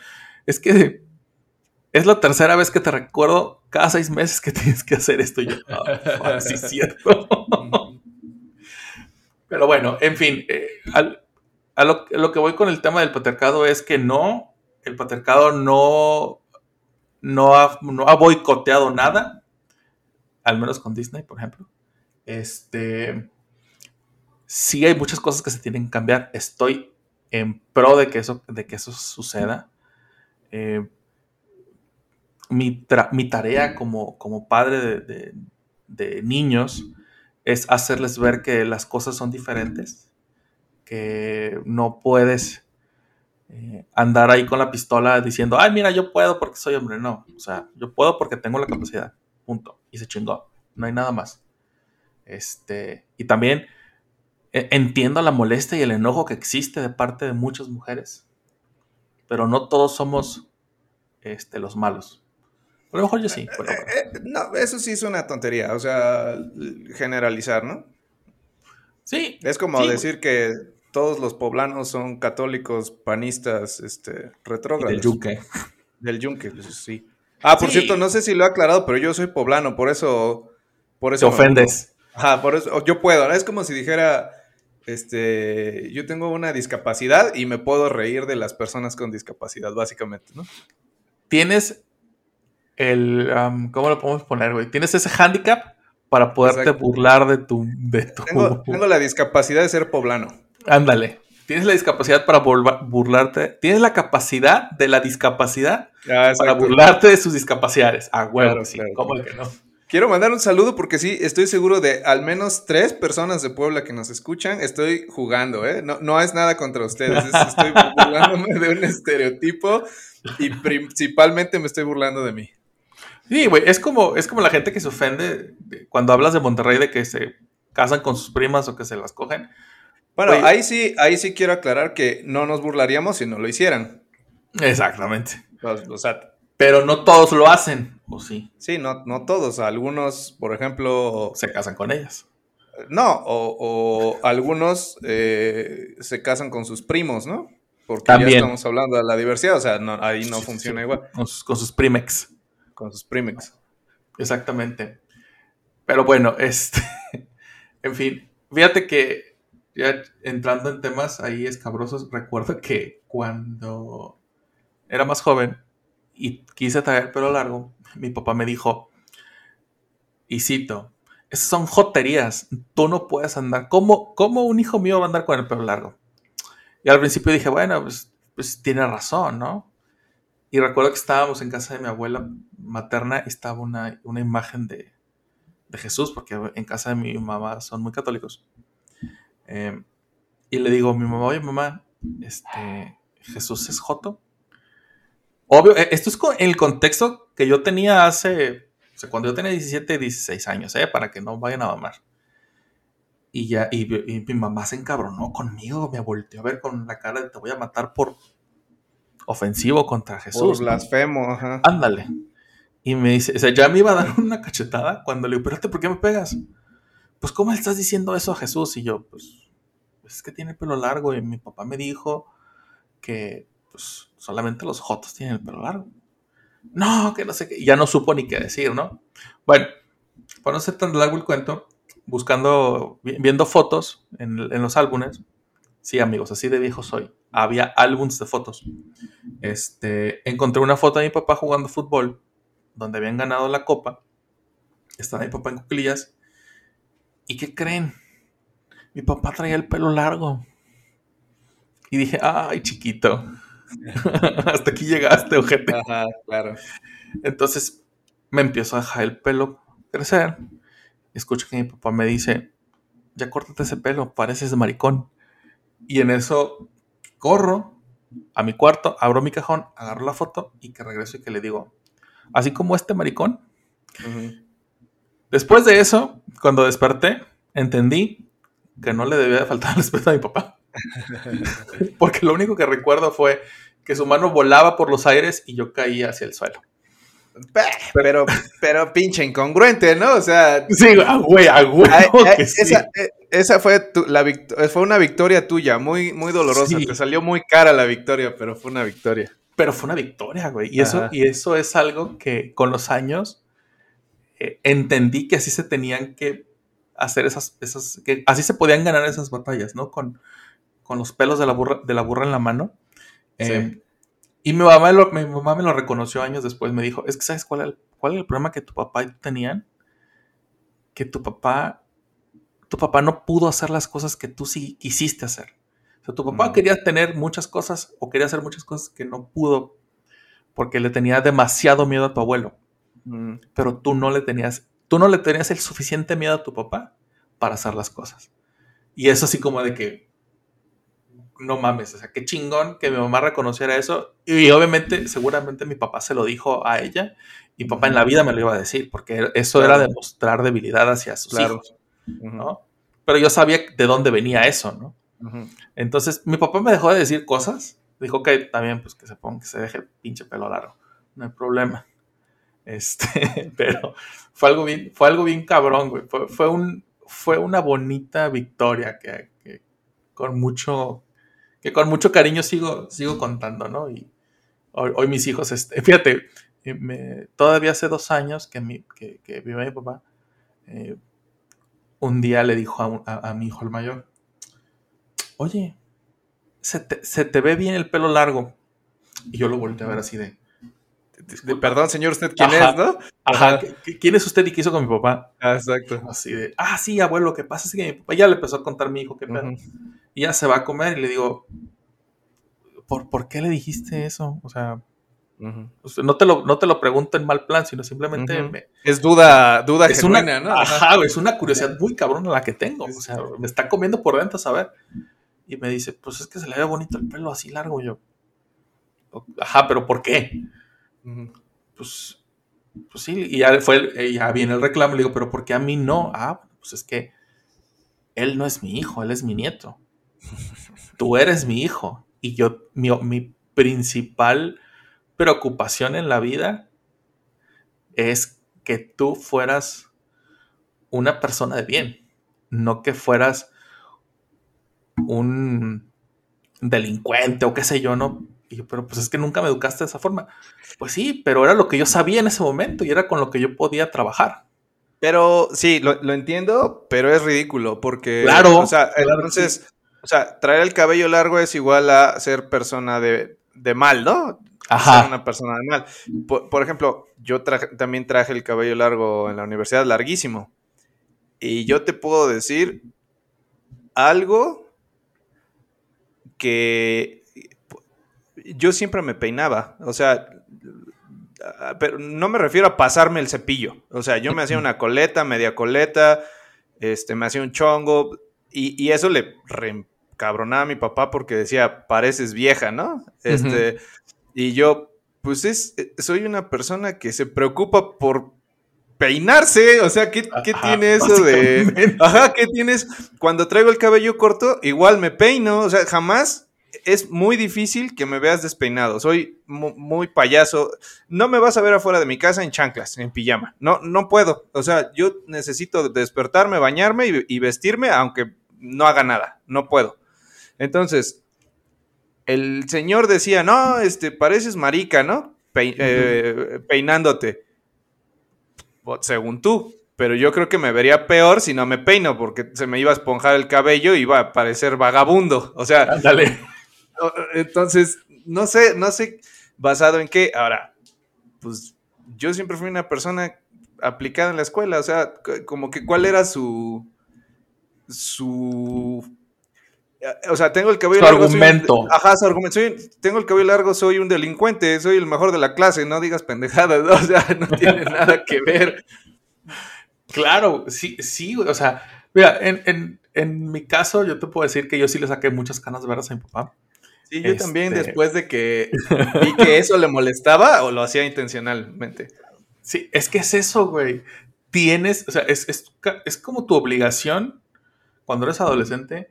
Es que es la tercera vez que te recuerdo cada seis meses que (laughs) tienes que hacer esto. Y yo, oh, sí, es cierto. (laughs) Pero bueno, en fin, eh, lo, que voy con el tema del patriarcado es que no, el patriarcado no, no, ha, no ha boicoteado nada, al menos con Disney, por ejemplo. Este sí hay muchas cosas que se tienen que cambiar. Estoy en pro de que eso, de que eso suceda. Eh, mi, tarea como, como padre de, niños es hacerles ver que las cosas son diferentes, que no puedes eh, andar ahí con la pistola diciendo, ay, mira, yo puedo porque soy hombre. No, o sea, yo puedo porque tengo la capacidad. Punto. Y se chingó. No hay nada más. Este, y también e, entiendo la molestia y el enojo que existe de parte de muchas mujeres, pero no todos somos este, los malos. A lo mejor yo sí. Eh, eh, no, eso sí es una tontería, o sea, generalizar, ¿no? Sí. Es como decir que todos los poblanos son católicos, panistas, este, retrógrados. del yunque. Del yunque, sí. Ah, por cierto, no sé si lo he aclarado, pero yo soy poblano, por eso... Por eso Te ofendes. Ajá, por eso yo puedo. Es como si dijera, este, yo tengo una discapacidad y me puedo reír de las personas con discapacidad, básicamente, ¿no? Tienes el, ¿cómo lo podemos poner, güey? Tienes ese handicap para poderte burlar de tu, de tu... (laughs) Tengo, la discapacidad de ser poblano. Ándale. Tienes la discapacidad para burlarte. Tienes la capacidad de la discapacidad ah, para burlarte de sus discapacidades. Ah, bueno, sí. ¿Cómo que no? Quiero mandar un saludo porque sí, estoy seguro de al menos tres personas de Puebla que nos escuchan. Estoy jugando, ¿eh? No, no es nada contra ustedes. estoy (laughs) burlándome de un estereotipo y principalmente me estoy burlando de mí. Sí, güey, es como, es como la gente que se ofende cuando hablas de Monterrey de que se casan con sus primas o que se las cogen. Bueno, ahí sí, ahí sí quiero aclarar que no nos burlaríamos si no lo hicieran. Exactamente. O sea, pero no todos lo hacen, ¿o sí? Sí, no, no todos. Algunos, por ejemplo... Se casan con ellas. No, o, algunos eh, se casan con sus primos, ¿no? Porque ya estamos hablando de la diversidad, o sea, ahí no funciona igual. Con sus, con sus primex. Con sus primex. Exactamente. Pero bueno, (laughs) este... en fin, fíjate que ya entrando en temas ahí escabrosos, recuerdo que cuando era más joven, y quise traer el pelo largo, mi papá me dijo, y cito, esas son joterías, tú no puedes andar, ¿cómo, ¿cómo un hijo mío va a andar con el pelo largo? Y al principio dije, bueno, pues, pues tiene razón, ¿no? Y recuerdo que estábamos en casa de mi abuela materna y estaba una, imagen de, Jesús, porque en casa de mi mamá son muy católicos. Eh, y le digo a mi mamá, oye mamá, este, Jesús es joto. Obvio, eh, esto es en el contexto que yo tenía hace, o sea, cuando yo tenía 17, 16 años, ¿eh? Para que no vayan a mamar. Y ya, y, mi mamá se encabronó conmigo, me volteó a ver con la cara de te voy a matar por ofensivo contra Jesús. Por blasfemo, ajá. Ándale. Y me dice, o sea, ya me iba a dar (laughs) una cachetada cuando le digo, pero ¿por qué me pegas? Pues, ¿cómo le estás diciendo eso a Jesús? Y yo, pues, pues es que tiene el pelo largo y mi papá me dijo que, pues, solamente los jotos tienen el pelo largo. No, que no sé qué. Y ya no supo ni qué decir, ¿no? Bueno, para no ser tan largo el cuento, buscando, viendo fotos en, los álbumes. Sí, amigos, así de viejo soy. Había álbumes de fotos. Este, encontré una foto de mi papá jugando fútbol, donde habían ganado la copa. Estaba mi papá en cuclillas. ¿Y qué creen? Mi papá traía el pelo largo. Y dije, ay, chiquito. (laughs) Hasta aquí llegaste, ojete. Ajá, claro. Entonces me empiezo a dejar el pelo crecer escucho que mi papá me dice, ya córtate ese pelo, pareces de maricón. Y en eso corro a mi cuarto, abro mi cajón, agarro la foto y que regreso y que le digo, así como este maricón. Después de eso, cuando desperté, entendí que no le debía de faltar (laughs) el respeto a mi papá. (laughs) Porque lo único que recuerdo fue que su mano volaba por los aires y yo caía hacia el suelo. Pero, pero pinche incongruente, ¿no? O sea. Sí, güey, esa, fue, la fue una victoria tuya, muy, muy dolorosa. Te salió muy cara la victoria, pero fue una victoria. Pero fue una victoria, güey. Y eso, y eso es algo que con los años eh, entendí que así se tenían que hacer esas, esas, que así se podían ganar esas batallas, ¿no? Con, con los pelos de la burra, de la burra en la mano. Sí. Y mi mamá, lo, mi mamá me lo reconoció años después. Me dijo, es que ¿sabes cuál, cuál es el problema que tu papá y tú tenían? Que tu papá, tu papá no pudo hacer las cosas que tú sí quisiste hacer. O sea, tu papá quería tener muchas cosas o quería hacer muchas cosas que no pudo porque le tenía demasiado miedo a tu abuelo. Pero tú no le tenías, tú no le tenías el suficiente miedo a tu papá para hacer las cosas. Y eso así como de que, no mames, o sea, qué chingón que mi mamá reconociera eso. Y obviamente, seguramente mi papá se lo dijo a ella y papá en la vida me lo iba a decir, porque eso era demostrar debilidad hacia sus hijos, ¿no? Pero yo sabía de dónde venía eso, ¿no? Entonces, mi papá me dejó de decir cosas. Dijo que también, pues que se ponga, que se deje el pinche pelo largo. No hay problema. (laughs) Este, pero fue algo bien, fue algo bien cabrón, güey. Fue, un, fue una bonita victoria que, que con mucho que con mucho cariño sigo, sigo contando, ¿no? Y hoy, mis hijos, este, (laughs) fíjate, eh, todavía hace dos años que, mi, que mi papá, eh, un día le dijo a, mi hijo el mayor, oye, se te, ve bien el pelo largo. Y yo lo volteé a ver así de... Perdón, señor, ¿usted quién es, no? Ajá, ¿quién es usted y qué hizo con mi papá? Ah, exacto. Así de, ah, sí, abuelo, lo que pasa es que mi papá ya le empezó a contar a mi hijo qué pedo. Y ya se va a comer y le digo, ¿por, ¿por qué le dijiste eso? O sea, no, te lo, no te lo pregunto en mal plan, sino simplemente... es duda, duda es una, ¿no? Ajá, es una curiosidad muy cabrona la que tengo. O sea, me está comiendo por dentro, saber. Y me dice, pues es que se le ve bonito el pelo así largo. yo, ajá, pero ¿por qué? Pues, pues sí, y ya, fue, ya viene el reclamo. Le digo, pero ¿por qué a mí no? Ah, pues es que él no es mi hijo, él es mi nieto (laughs) tú eres mi hijo y yo, mi, principal preocupación en la vida es que tú fueras una persona de bien, no que fueras un delincuente o qué sé yo, ¿no? Y yo, pero pues es que nunca me educaste de esa forma. Pues sí, pero era lo que yo sabía en ese momento y era con lo que yo podía trabajar. Pero sí, lo, entiendo, pero es ridículo porque... Claro. O sea, entonces... O sea, traer el cabello largo es igual a ser persona de, mal, ¿no? Ajá. Ser una persona de mal. Por, ejemplo, yo también traje el cabello largo en la universidad, larguísimo. Y yo te puedo decir algo que yo siempre me peinaba. O sea, pero no me refiero a pasarme el cepillo. O sea, yo me hacía una coleta, media coleta, este, me hacía un chongo. Y, eso le cabronaba a mi papá porque decía, pareces vieja, ¿no? Este, y yo, pues es, soy una persona que se preocupa por peinarse, o sea, ¿qué, ¿qué tiene eso de... Ajá, ¿qué tienes? Cuando traigo el cabello corto, igual me peino, o sea, jamás es muy difícil que me veas despeinado, soy mu- muy payaso, no me vas a ver afuera de mi casa en chanclas, en pijama, no, no puedo, o sea, yo necesito despertarme, bañarme y, y vestirme, aunque no haga nada, no puedo. Entonces, el señor decía, no, este, pareces marica, ¿no? Eh, peinándote. Según tú. Pero yo creo que me vería peor si no me peino, porque se me iba a esponjar el cabello y iba a parecer vagabundo. O sea, Ándale. Entonces, no sé, no sé basado en qué. Ahora, pues yo siempre fui una persona aplicada en la escuela, o sea, como que cuál era su su o sea, tengo el cabello Su largo. soy un- argumento. ajá, su argumento. Soy- tengo el cabello largo, soy un delincuente, soy el mejor de la clase, no digas pendejadas, (laughs) ¿no? o sea, no tiene nada que ver. Claro, sí, sí, o sea, mira, en, en, en mi caso yo te puedo decir que yo sí le saqué muchas canas verdes a mi papá. Sí, yo Este- también después de que (laughs) vi que eso le molestaba o lo hacía intencionalmente. Sí, es que es eso, güey. Tienes, o sea, es, es, es como tu obligación cuando eres adolescente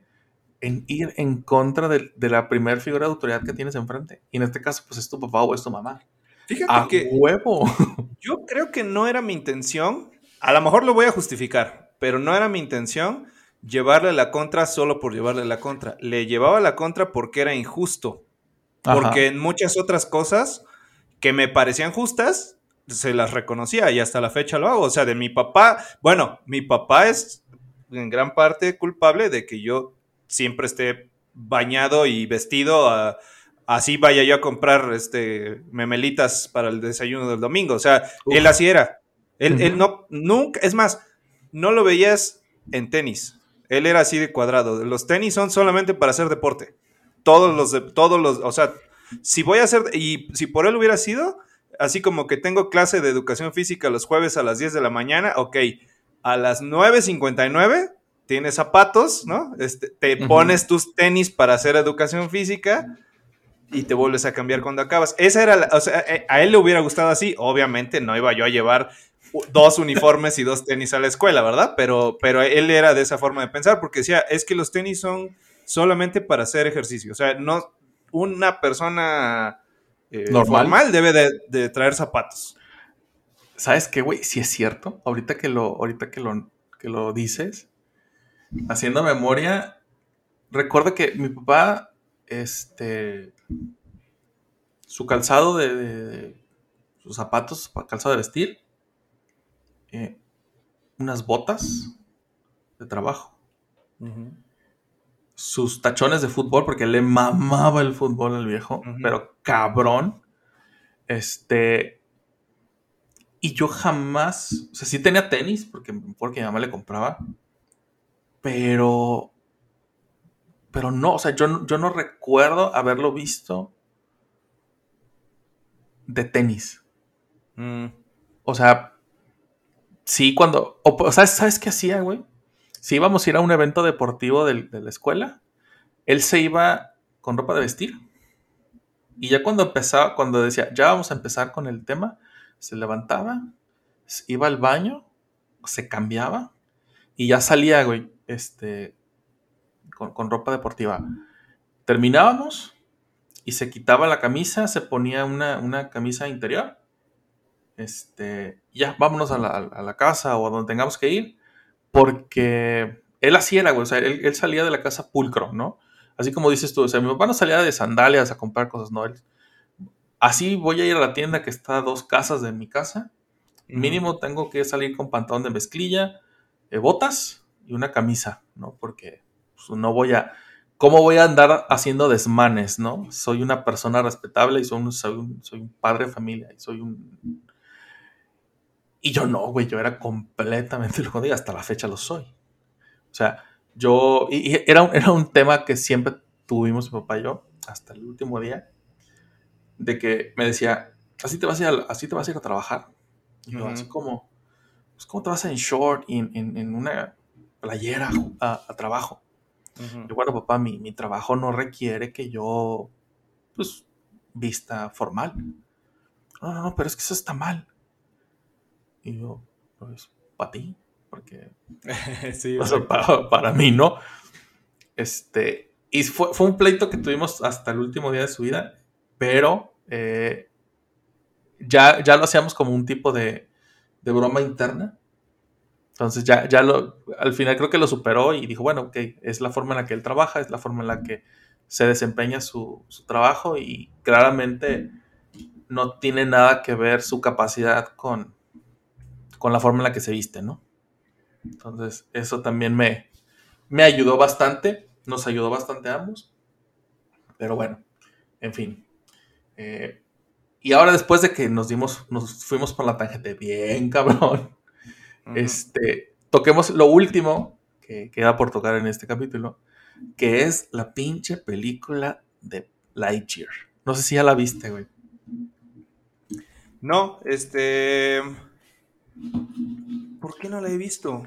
en ir en contra de, de la primera figura de autoridad que tienes enfrente. Y en este caso, pues es tu papá o es tu mamá. Fíjate A que huevo. (laughs) Yo creo que no era mi intención, a lo mejor lo voy a justificar, pero no era mi intención llevarle la contra solo por llevarle la contra. Le llevaba la contra porque era injusto. Porque en muchas otras cosas que me parecían justas, se las reconocía y hasta la fecha lo hago. O sea, de mi papá, bueno, mi papá es en gran parte culpable de que yo siempre esté bañado y vestido a- así vaya yo a comprar este memelitas para el desayuno del domingo. O sea, Uf. él así era. Él, él no, nunca, es más, no lo veías en tenis. Él era así de cuadrado. Los tenis son solamente para hacer deporte. Todos los, de- todos los, o sea, si voy a hacer, y si por él hubiera sido, así como que tengo clase de educación física los jueves a las 10 de la mañana, ok, a las 9.59 tienes zapatos, ¿no? Este, te pones tus tenis para hacer educación física y te vuelves a cambiar cuando acabas. Esa era, la- o sea, eh, a él le hubiera gustado así, obviamente no iba yo a llevar dos uniformes y dos tenis a la escuela, ¿verdad? Pero, pero él era de esa forma de pensar porque decía, es que los tenis son solamente para hacer ejercicio, o sea, no, una persona eh, Normal. normal debe de, de traer zapatos. ¿Sabes qué, güey? Sí es cierto. Ahorita que lo, ahorita que lo, que lo dices, haciendo memoria, recuerdo que mi papá, este, su calzado de, de- de- sus zapatos, pa- calzado de vestir, eh, unas botas de trabajo, sus tachones de fútbol, porque le mamaba el fútbol al viejo, pero cabrón, este, y yo jamás, o sea, sí tenía tenis, porque, porque mi mamá le compraba, pero, pero no, o sea, yo, no- yo no recuerdo haberlo visto de tenis. Mm, O sea, sí, cuando, o, o ¿sabes qué hacía, güey? Si íbamos a ir a un evento deportivo de, la escuela, él se iba con ropa de vestir. Y ya cuando empezaba, cuando decía, ya vamos a empezar con el tema, se levantaba, iba al baño, se cambiaba y ya salía, güey, este, con, ropa deportiva. Terminábamos y se quitaba la camisa, se ponía una camisa interior. Este, ya, vámonos a la, a la casa o a donde tengamos que ir, porque él así era, güey, o sea, él, él salía de la casa pulcro, ¿no? Así como dices tú, o sea, mi papá no salía de sandalias a comprar cosas, no, él, así voy a ir a la tienda que está a dos casas de mi casa, mínimo tengo que salir con pantalón de mezclilla, eh, botas y una camisa, ¿no? Porque pues, no voy a... ¿Cómo voy a andar haciendo desmanes, no? Soy una persona respetable y soy un, soy un, soy un padre de familia y soy un... Y yo no, güey, yo era completamente lo contrario y hasta la fecha lo soy. O sea, yo... Y, y era, un, era un tema que siempre tuvimos mi papá y yo hasta el último día, de que me decía, así te vas a ir a, así te vas a, ir a trabajar. Y yo, así como, pues, ¿cómo te vas en short y en, en- en una playera a, a trabajo? Ujú. Yo, bueno, papá, mi, mi trabajo no requiere que yo, pues, vista formal. No, no, no, pero es que eso está mal. Y yo, pues, para ti, porque (laughs) sí, o sea, para, para mí no. Este, y fue, fue un pleito que tuvimos hasta el último día de su vida, pero eh, ya, ya lo hacíamos como un tipo de, de broma interna. Entonces ya, ya lo, al final creo que lo superó y dijo, bueno, ok, es la forma en la que él trabaja, es la forma en la que se desempeña su, su trabajo y claramente no tiene nada que ver su capacidad con, con la forma en la que se viste, ¿no? Entonces eso también me, me ayudó bastante, nos ayudó bastante a ambos. Pero bueno, en fin. Eh, y ahora después de que nos dimos, nos fuimos por la tangente bien cabrón, este, toquemos lo último que queda por tocar en este capítulo, que es la pinche película de Lightyear. No sé si ya la viste, güey. No, este... ¿Por qué no la he visto?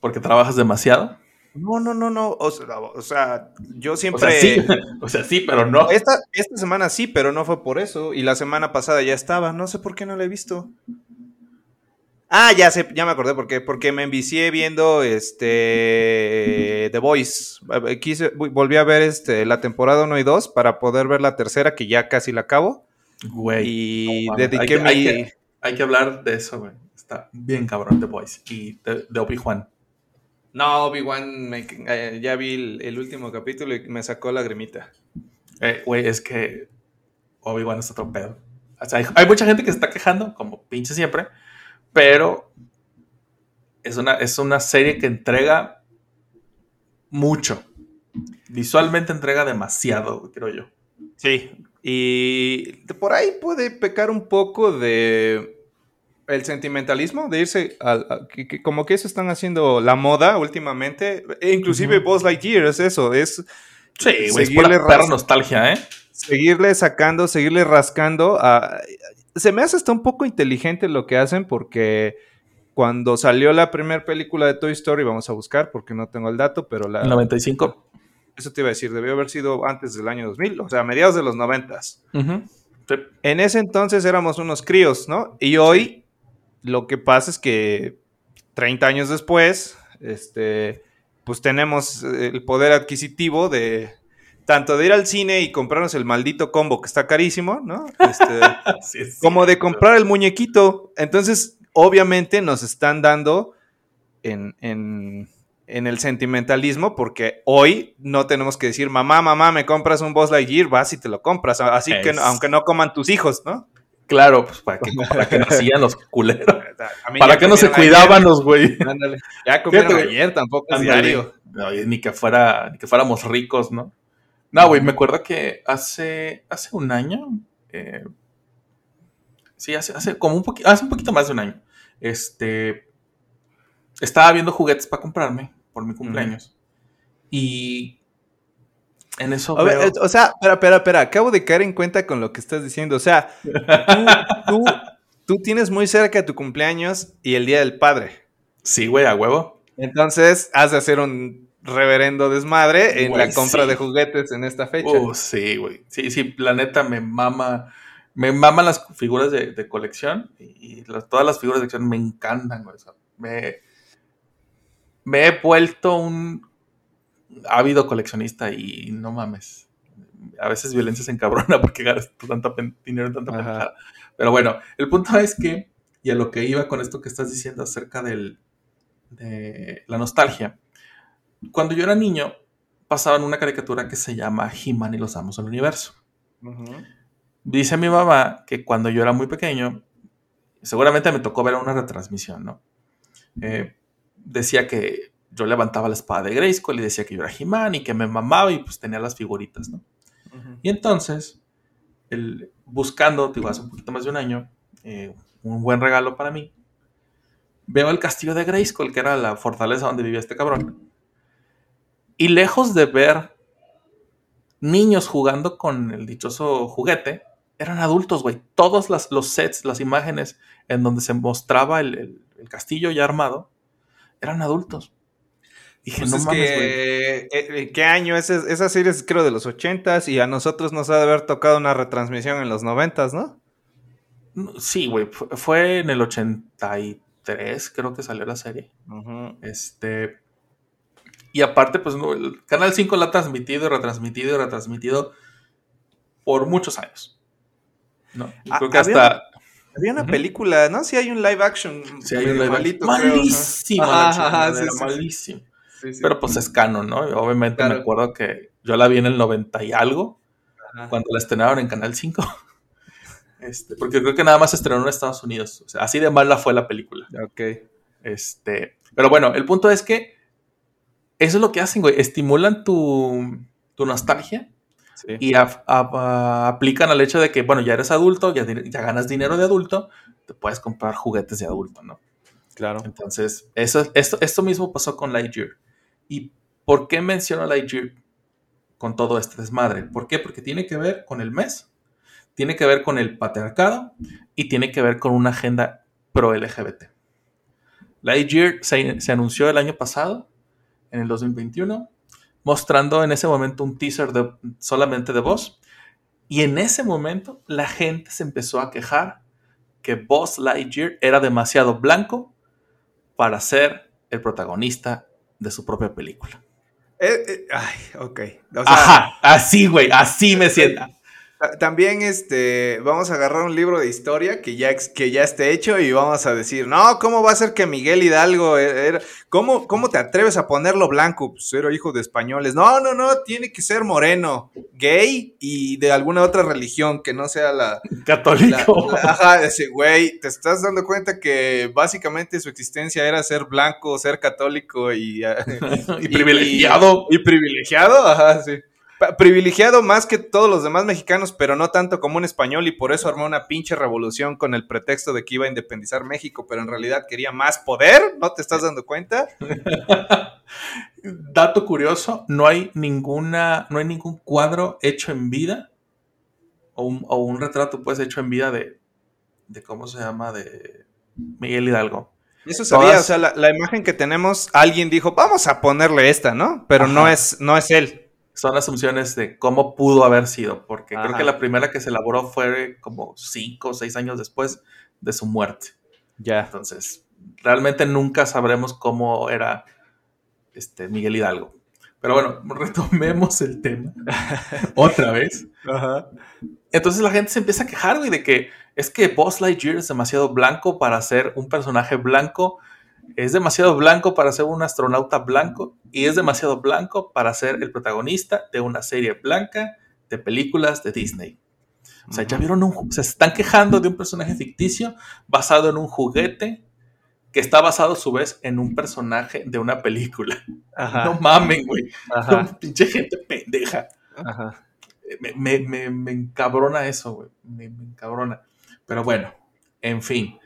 ¿Porque trabajas demasiado? No, no, no, no. O sea, o sea yo O siempre... sea, sí, (laughs) o sea, sí, pero no. Esta, esta semana sí, pero no fue por eso. Y la semana pasada ya estaba. No sé por qué no la he visto. Ah, ya sé, ya me acordé por qué. Porque me envicié viendo este The Voice. Eh, Quise, volví a ver este, la temporada 1 y 2 para poder ver la tercera, que ya casi la acabo. Güey. Y no dediqué hay, que- hay mi. que, hay que hablar de eso, güey. Está bien cabrón The Voice. Y de, de Obi-Wan. No, Obi-Wan, eh, ya vi el, el último capítulo y me sacó lagrimita. Eh, Güey, es que Obi-Wan es otro pedo. O sea, hay, hay mucha gente que se está quejando, como pinche siempre, pero es una, es una serie que entrega mucho. Visualmente entrega demasiado, creo yo. Sí. Y por ahí puede pecar un poco de el sentimentalismo, de irse al, a- que- que como que eso están haciendo la moda últimamente. E inclusive Ujú. Buzz Lightyear es eso, es Sí, güey, es Seguirle pura nostalgia, ¿eh? seguirle sacando, seguirle rascando. a- se me hace hasta un poco inteligente lo que hacen porque cuando salió la primera película de Toy Story, vamos a buscar porque no tengo el dato, pero la... El 95. Eso te iba a decir, debió haber sido antes del año 2000, o sea, a mediados de los 90. Ujú. Sí. En ese entonces éramos unos críos, ¿no? Y hoy lo que pasa es que 30 años después, este, pues tenemos el poder adquisitivo de tanto de ir al cine y comprarnos el maldito combo que está carísimo, ¿no? Este, (laughs) Sí, como de comprar el muñequito. Entonces, obviamente nos están dando en, en- en el sentimentalismo, porque hoy no tenemos que decir, mamá, mamá, me compras un Buzz Lightyear, vas y te lo compras. Así que, Es- aunque no coman tus hijos, ¿no? Claro, pues para que, para que nacían los culeros. (laughs) Para que no se cuidaban los güey. Ándale. Ya comieron Fíjate, ayer, tampoco es diario. No, ni que fuera, ni que fuéramos ricos, ¿no? No, güey, me acuerdo que hace, hace un año, eh, sí, hace, hace como un poquito, hace un poquito más de un año, este, estaba viendo juguetes para comprarme por mi cumpleaños y en eso ver, veo- o sea, espera, espera, espera. Acabo de caer en cuenta con lo que estás diciendo. O sea, tú, tú, tú tienes muy cerca tu cumpleaños y el Día del Padre. sí, güey, a huevo. Entonces, has de hacer un reverendo desmadre en Güey, la compra sí. de juguetes en esta fecha. Uh, sí, güey. Sí, sí, la neta me mama. Me maman las figuras de, de colección y, y las- todas las figuras de colección me encantan, güey. O sea, me, me he vuelto un ávido coleccionista y no mames. A veces violencia se encabrona (laughs) porque gasto tanta dinero en tanta pendejada. Pero bueno, el punto es que, y a lo que iba con esto que estás diciendo acerca del, de la nostalgia, cuando yo era niño, pasaban una caricatura que se llama He-Man y los Amos del Universo. Dice mi mamá que cuando yo era muy pequeño, seguramente me tocó ver una retransmisión, ¿no? Eh, decía que yo levantaba la espada de Grayskull y decía que yo era He-Man y que me mamaba y pues tenía las figuritas, ¿no? Y entonces, el, buscando, digo, hace un poquito más de un año, eh, un buen regalo para mí, veo el castillo de Grayskull, que era la fortaleza donde vivía este cabrón. Y lejos de ver niños jugando con el dichoso juguete, eran adultos, güey. Todos las- los sets, las imágenes en donde se mostraba el, el- el castillo ya armado, eran adultos. Dije, Pues no es mames, que, eh, eh, ¿qué año? Ese- esa serie es creo de los 80s y a nosotros nos ha de haber tocado una retransmisión en los 90s, ¿no? No, Sí, güey, fu- fue en el 80 y 2003 creo que salió la serie. Este. Y aparte, pues el Canal 5 la ha transmitido y retransmitido y retransmitido por muchos años. ¿no? Ah, creo que hasta. Había una película, ¿no? Sí hay un live action. Sí hay un live action. Malísimo. malísimo. Pero pues es canon, ¿no? Obviamente me acuerdo que yo la vi en el 90 y algo, cuando la estrenaron en Canal 5. (laughs) Este, porque creo que nada más se estrenó en Estados Unidos. O sea, así de mala fue la película. Ok. Este, pero bueno, el punto es que eso es lo que hacen, güey. Estimulan tu, tu nostalgia y aplican al hecho de que, bueno, ya eres adulto, ya, ya ganas dinero de adulto, te puedes comprar juguetes de adulto, ¿no? Claro. Entonces, eso, esto, esto mismo pasó con Lightyear. ¿Y por qué menciono Lightyear con todo este desmadre? ¿Por qué? Porque tiene que ver con el mes tiene que ver con el patriarcado y tiene que ver con una agenda pro-LGBT. Lightyear se, se anunció el año pasado, en el 2021, mostrando en ese momento un teaser de, solamente de voz. Y en ese momento la gente se empezó a quejar que Buzz Lightyear era demasiado blanco para ser el protagonista de su propia película. Eh, eh, ay, ok. Ajá, así, güey, así me siento. También este, vamos a agarrar un libro de historia que ya, que ya esté hecho y vamos a decir, no, ¿cómo va a ser que Miguel Hidalgo e-, era, ¿cómo, ¿cómo te atreves a ponerlo blanco? Pues era hijo de españoles. No, no, no, tiene que ser moreno, gay y de alguna otra religión que no sea la... Católico. ajá, ese güey, te estás dando cuenta que básicamente su existencia era ser blanco, ser católico y... (laughs) y, privilegiado. y privilegiado, ajá, sí privilegiado más que todos los demás mexicanos, pero no tanto como un español y por eso armó una pinche revolución con el pretexto de que iba a independizar México, pero en realidad quería más poder, ¿no te estás dando cuenta? (laughs) Dato curioso, no hay ninguna, no hay ningún cuadro hecho en vida o un, retrato pues hecho en vida de, de, ¿cómo se llama? De Miguel Hidalgo. Eso sabía, o sea, la, imagen que tenemos, alguien dijo, vamos a ponerle esta, ¿no? Pero no es, no es él son asunciones de cómo pudo haber sido, porque creo que la primera que se elaboró fue como cinco o seis años después de su muerte. Ya. Entonces, realmente nunca sabremos cómo era este Miguel Hidalgo. Pero bueno, (laughs) retomemos el tema (laughs) otra vez. Ajá. Entonces la gente se empieza a quejar, güey, de que es que Buzz Lightyear es demasiado blanco para ser un personaje blanco es demasiado blanco para ser un astronauta blanco y es demasiado blanco para ser el protagonista de una serie blanca de películas de Disney. O sea, ya vieron un. Se están quejando de un personaje ficticio basado en un juguete que está basado a su vez en un personaje de una película. No mamen, güey. (laughs) pinche gente pendeja. Me, me, encabrona eso, güey. me encabrona. Pero bueno, en fin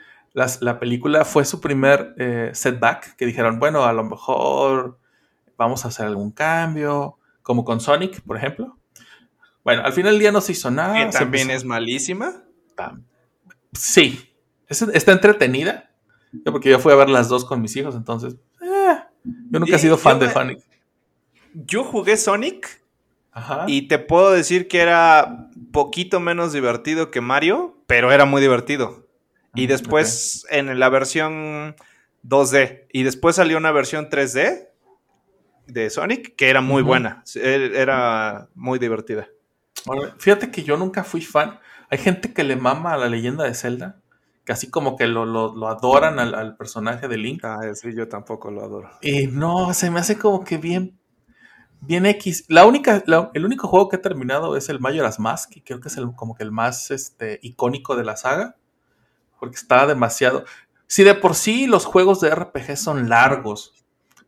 la película fue su primer eh, setback, que dijeron, bueno, a lo mejor vamos a hacer algún cambio, como con Sonic, por ejemplo. Bueno, al final del día no se hizo nada. ¿Que también es malísima? Sí, está entretenida, porque yo fui a ver las dos con mis hijos, entonces, eh, yo nunca he sido fan de Sonic. Yo jugué Sonic y te puedo decir que era poquito menos divertido que Mario, pero era muy divertido. Y después en la versión 2D. Y después salió una versión 3D de Sonic que era muy buena. E, era muy divertida. fíjate que yo nunca fui fan. Hay gente que le mama a la leyenda de Zelda. Que así como que lo, adoran al, personaje de Link. Ah, sí, yo tampoco lo adoro. Y no, se me hace como que bien. Bien X. La única, el único juego que he terminado es el Majora's Mask, y creo que es el, como que el más este, icónico de la saga porque está demasiado. Si de por sí los juegos de RPG son largos.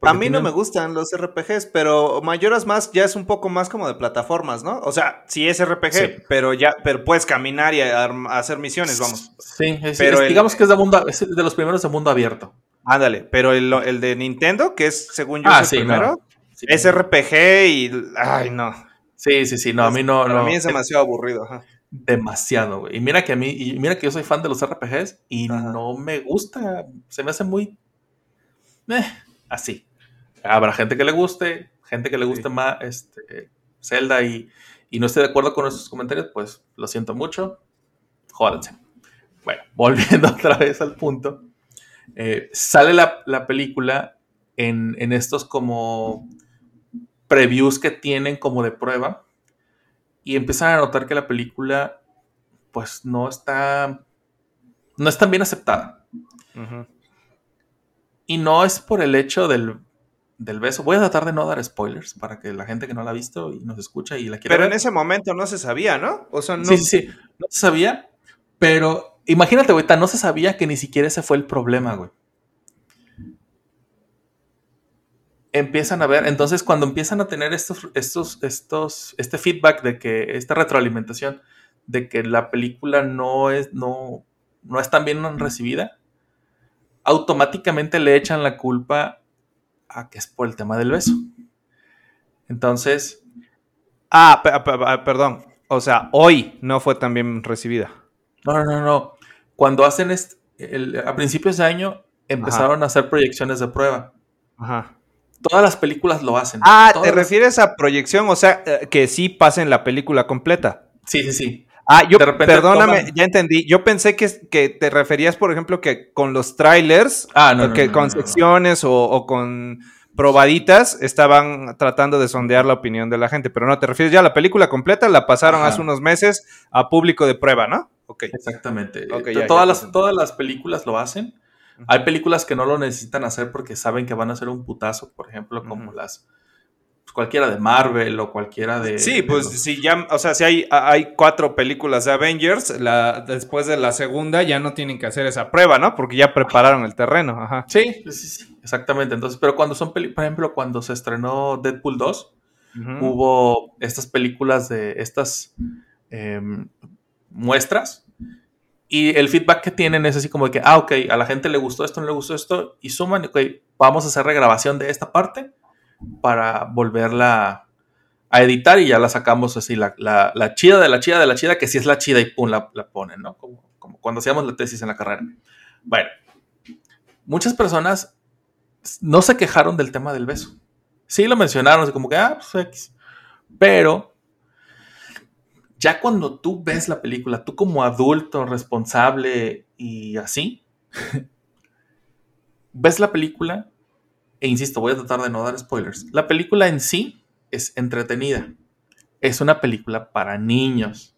A mí no me gustan los RPGs, pero Mayoras Mask ya es un poco más como de plataformas, ¿no? O sea, sí es RPG, pero ya, pero puedes caminar y hacer misiones, vamos. Sí, pero digamos que es de, mundo, de los primeros de mundo abierto. Ándale, pero el, de Nintendo, que es según yo ah, el primero, es RPG y ay no. Sí, sí, sí, no, a mí no. a mí es demasiado aburrido. Ajá demasiado, güey. Y mira que a mí, y mira que yo soy fan de los RPGs y no me gusta, se me hace muy eh, así. Habrá gente que le guste, gente que le guste más este, Zelda y, y no esté de acuerdo con nuestros comentarios, pues lo siento mucho. Jódanse. Bueno, (laughs) volviendo otra vez al punto. eh, sale la, la película en, en, estos como previews que tienen como de prueba y empiezan a notar que la película pues no está no es tan bien aceptada. Y no es por el hecho del, del, beso. Voy a tratar de no dar spoilers para que la gente que no la ha visto y nos escucha y la quiera Pero ver. en ese momento no se sabía, ¿no? O sea, no... Sí, sí, sí. No se sabía, pero imagínate, güey, no se sabía que ni siquiera ese fue el problema, güey. Empiezan a ver, entonces cuando empiezan a tener estos, estos, estos, este feedback de que, esta retroalimentación de que la película no es, no, no es tan bien recibida, automáticamente le echan la culpa a que es por el tema del beso. Entonces. Ah, perdón. O sea, hoy no fue tan bien recibida. No, no, no. Cuando hacen este, el, a principios de año empezaron Ajá. a hacer proyecciones de prueba. Ajá. Todas las películas lo hacen. Ah, Todas ¿te refieres a proyección? O sea, eh, que sí pasen la película completa. Sí, sí, sí. Ah, yo, perdóname, toman... ya entendí. Yo pensé que, que, te referías, por ejemplo, que con los trailers, ah, no, que no, con secciones o, o, con probaditas estaban tratando de sondear la opinión de la gente. Pero no, te refieres ya a la película completa, la pasaron Ajá. hace unos meses a público de prueba, ¿no? Ok. Exactamente. Okay, ya, todas, ya, las, todas las películas lo hacen. Hay películas que no lo necesitan hacer porque saben que van a hacer un putazo, por ejemplo, como uh -huh. las cualquiera de Marvel o cualquiera de. Sí, de pues los... si ya, o sea, si hay, hay cuatro películas de Avengers, la, después de la segunda ya no tienen que hacer esa prueba, ¿no? Porque ya prepararon el terreno. Ajá. Sí, sí, sí, exactamente. Entonces, pero cuando son, por ejemplo, cuando se estrenó Deadpool 2, uh -huh. hubo estas películas de estas eh, muestras. Y el feedback que tienen es así como de que, ah, ok, a la gente le gustó esto, no le gustó esto, y suman, ok, vamos a hacer regrabación de esta parte para volverla a editar y ya la sacamos así, la, la, la, chida de la chida de la chida, que si es la chida y pum, la, la ponen, ¿no? Como, como, cuando hacíamos la tesis en la carrera. Bueno, muchas personas no se quejaron del tema del beso. Sí lo mencionaron, así como que, ah, pues X. Pero ya cuando tú ves la película, tú como adulto responsable y así, (laughs) ves la película e insisto, voy a tratar de no dar spoilers. La película en sí es entretenida. Es una película para niños.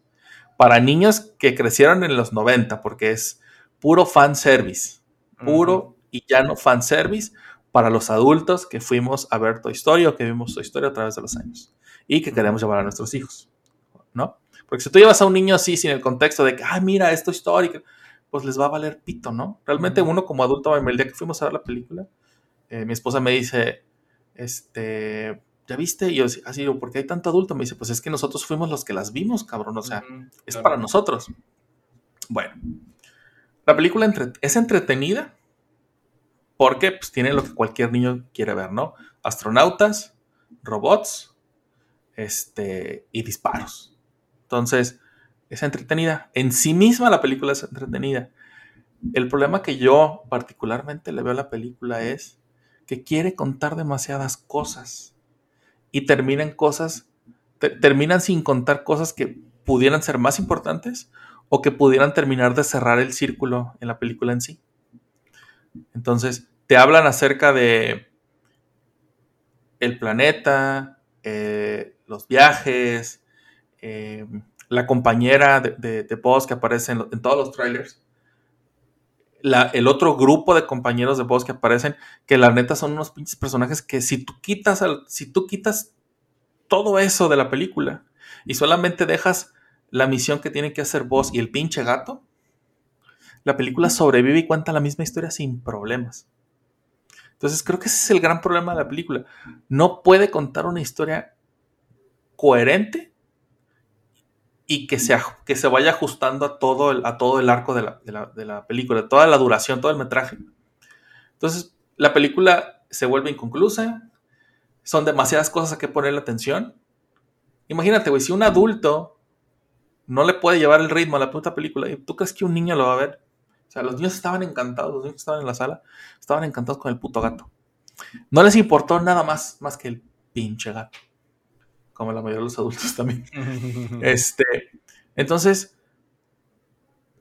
Para niños que crecieron en los 90, porque es puro fan service. Puro uh -huh. y llano fan service para los adultos que fuimos a ver Toy Story o que vimos Toy Story a través de los años. Y que queremos llevar a nuestros hijos. ¿No? Porque si tú llevas a un niño así, sin el contexto de que, ay, mira, es Toy Story, pues les va a valer pito, ¿no? Realmente uno como adulto, el día que fuimos a ver la película, eh, mi esposa me dice, este, ¿ya viste? Y yo así ¿por qué hay tanto adulto? Me dice, pues es que nosotros fuimos los que las vimos, cabrón, o sea, uh -huh, es claro. para nosotros. Bueno, la película entre es entretenida porque pues, tiene lo que cualquier niño quiere ver, ¿no? Astronautas, robots, este, y disparos. Entonces, es entretenida. En sí misma la película es entretenida. El problema que yo particularmente le veo a la película es que quiere contar demasiadas cosas y terminan cosas, te, terminan sin contar cosas que pudieran ser más importantes o que pudieran terminar de cerrar el círculo en la película en sí. Entonces, te hablan acerca de el planeta, eh, los viajes, eh, la compañera de, de, que aparece en todos los trailers la, el otro grupo de compañeros de voz que aparecen, que la neta son unos pinches personajes que si tú quitas, al, si tú quitas todo eso de la película y solamente dejas la misión que tiene que hacer vos y el pinche gato, la película sobrevive y cuenta la misma historia sin problemas. Entonces creo que ese es el gran problema de la película. No puede contar una historia coherente y que se, que se vaya ajustando a todo el, a todo el arco de la, de, la, de la, película, toda la duración, todo el metraje. Entonces, la película se vuelve inconclusa, son demasiadas cosas a que ponerle atención. Imagínate, güey, si un adulto no le puede llevar el ritmo a la puta película, ¿tú crees que un niño lo va a ver? O sea, los niños estaban encantados, los niños que estaban en la sala, estaban encantados con el puto gato. No les importó nada más, más que el pinche gato como la mayoría de los adultos (laughs) también. (laughs) este, entonces,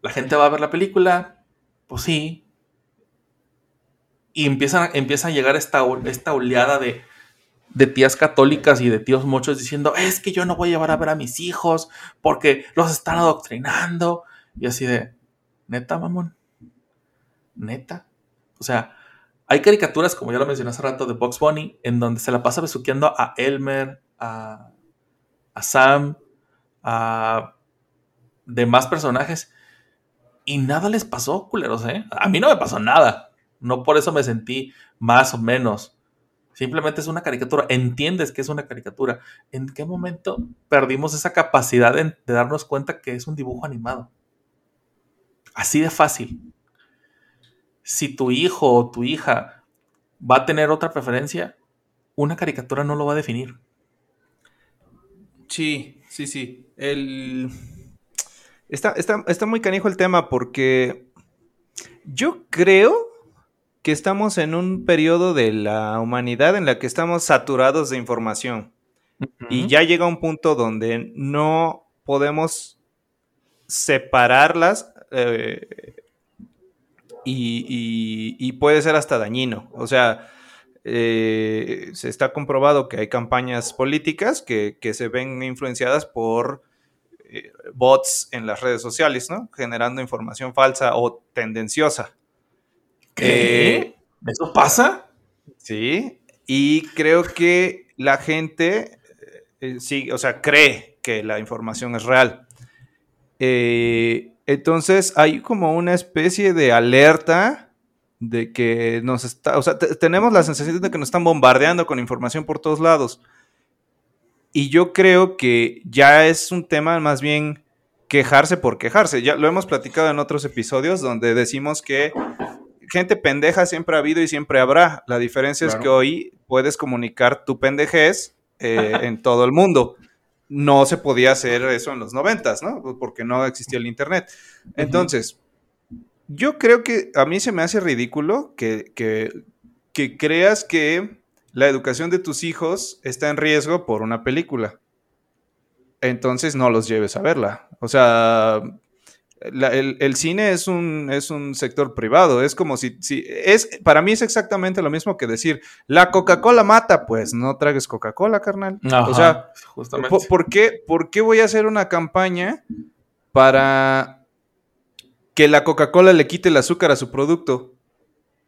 la gente va a ver la película, pues sí, y empiezan, empieza a llegar esta, esta oleada de, de tías católicas y de tíos muchos diciendo, es que yo no voy a llevar a ver a mis hijos porque los están adoctrinando. Y así de, neta, mamón, neta. O sea, hay caricaturas, como ya lo mencioné hace rato, de Box Bunny, en donde se la pasa besuqueando a Elmer, a, Sam, a demás personajes. Y nada les pasó, culeros, ¿eh? A mí no me pasó nada. No por eso me sentí más o menos. Simplemente es una caricatura. Entiendes que es una caricatura. ¿En qué momento perdimos esa capacidad de, darnos cuenta que es un dibujo animado? Así de fácil. Si tu hijo o tu hija va a tener otra preferencia, una caricatura no lo va a definir. Sí, sí, sí. El... Está, está, está muy canijo el tema porque yo creo que estamos en un periodo de la humanidad en la que estamos saturados de información. Y ya llega un punto donde no podemos separarlas eh, y, puede ser hasta dañino. O sea, eh, se está comprobado que hay campañas políticas que, se ven influenciadas por eh, bots en las redes sociales, ¿no? Generando información falsa o tendenciosa. ¿Qué? ¿Eso pasa? Sí, y creo que la gente, eh, sí, o sea, cree que la información es real. Eh, entonces hay como una especie de alerta de que nos está, o sea, tenemos la sensación de que nos están bombardeando con información por todos lados. Y yo creo que ya es un tema más bien quejarse por quejarse. Ya lo hemos platicado en otros episodios donde decimos que gente pendeja siempre ha habido y siempre habrá. La diferencia es que hoy puedes comunicar tu pendejez eh, en todo el mundo. No se podía hacer eso en los noventas, ¿no? Porque no existía el internet. Entonces, yo creo que a mí se me hace ridículo que, que, que creas que la educación de tus hijos está en riesgo por una película. Entonces no los lleves a verla. O sea, el, cine es un, es un sector privado, es como si, si, es, para mí es exactamente lo mismo que decir, la Coca-Cola mata, pues no tragues Coca-Cola, carnal. o sea, justamente. ¿por, qué, ¿por qué voy a hacer una campaña para que la Coca-Cola le quite el azúcar a su producto?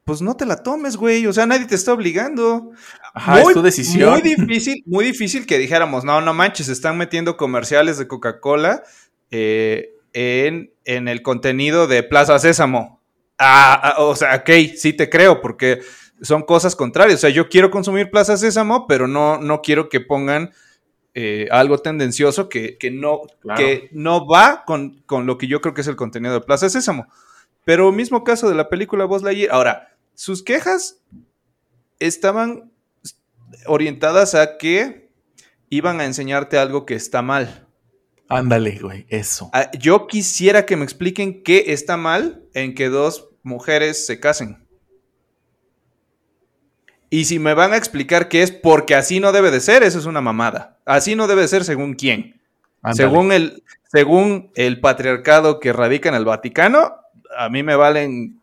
Pues no te la tomes, güey. O sea, nadie te está obligando. Ajá, es tu decisión. Muy difícil, muy difícil que dijéramos, no, no manches, están metiendo comerciales de Coca-Cola. Eh, en, el contenido de Plaza Sésamo. Ah, ah, o sea, ok, sí te creo, porque son cosas contrarias. O sea, yo quiero consumir Plaza Sésamo, pero no, no quiero que pongan eh, algo tendencioso que, no, que no va con, lo que yo creo que es el contenido de Plaza Sésamo. Pero mismo caso de la película Buzz Lightyear. Ahora, sus quejas estaban orientadas a que iban a enseñarte algo que está mal. Ándale, güey, eso. Ah, yo quisiera que me expliquen qué está mal en que dos mujeres se casen. Y si me van a explicar qué es porque así no debe de ser, eso es una mamada. Así no debe de ser según quién. Según el, según el patriarcado que radica en el Vaticano, a mí me valen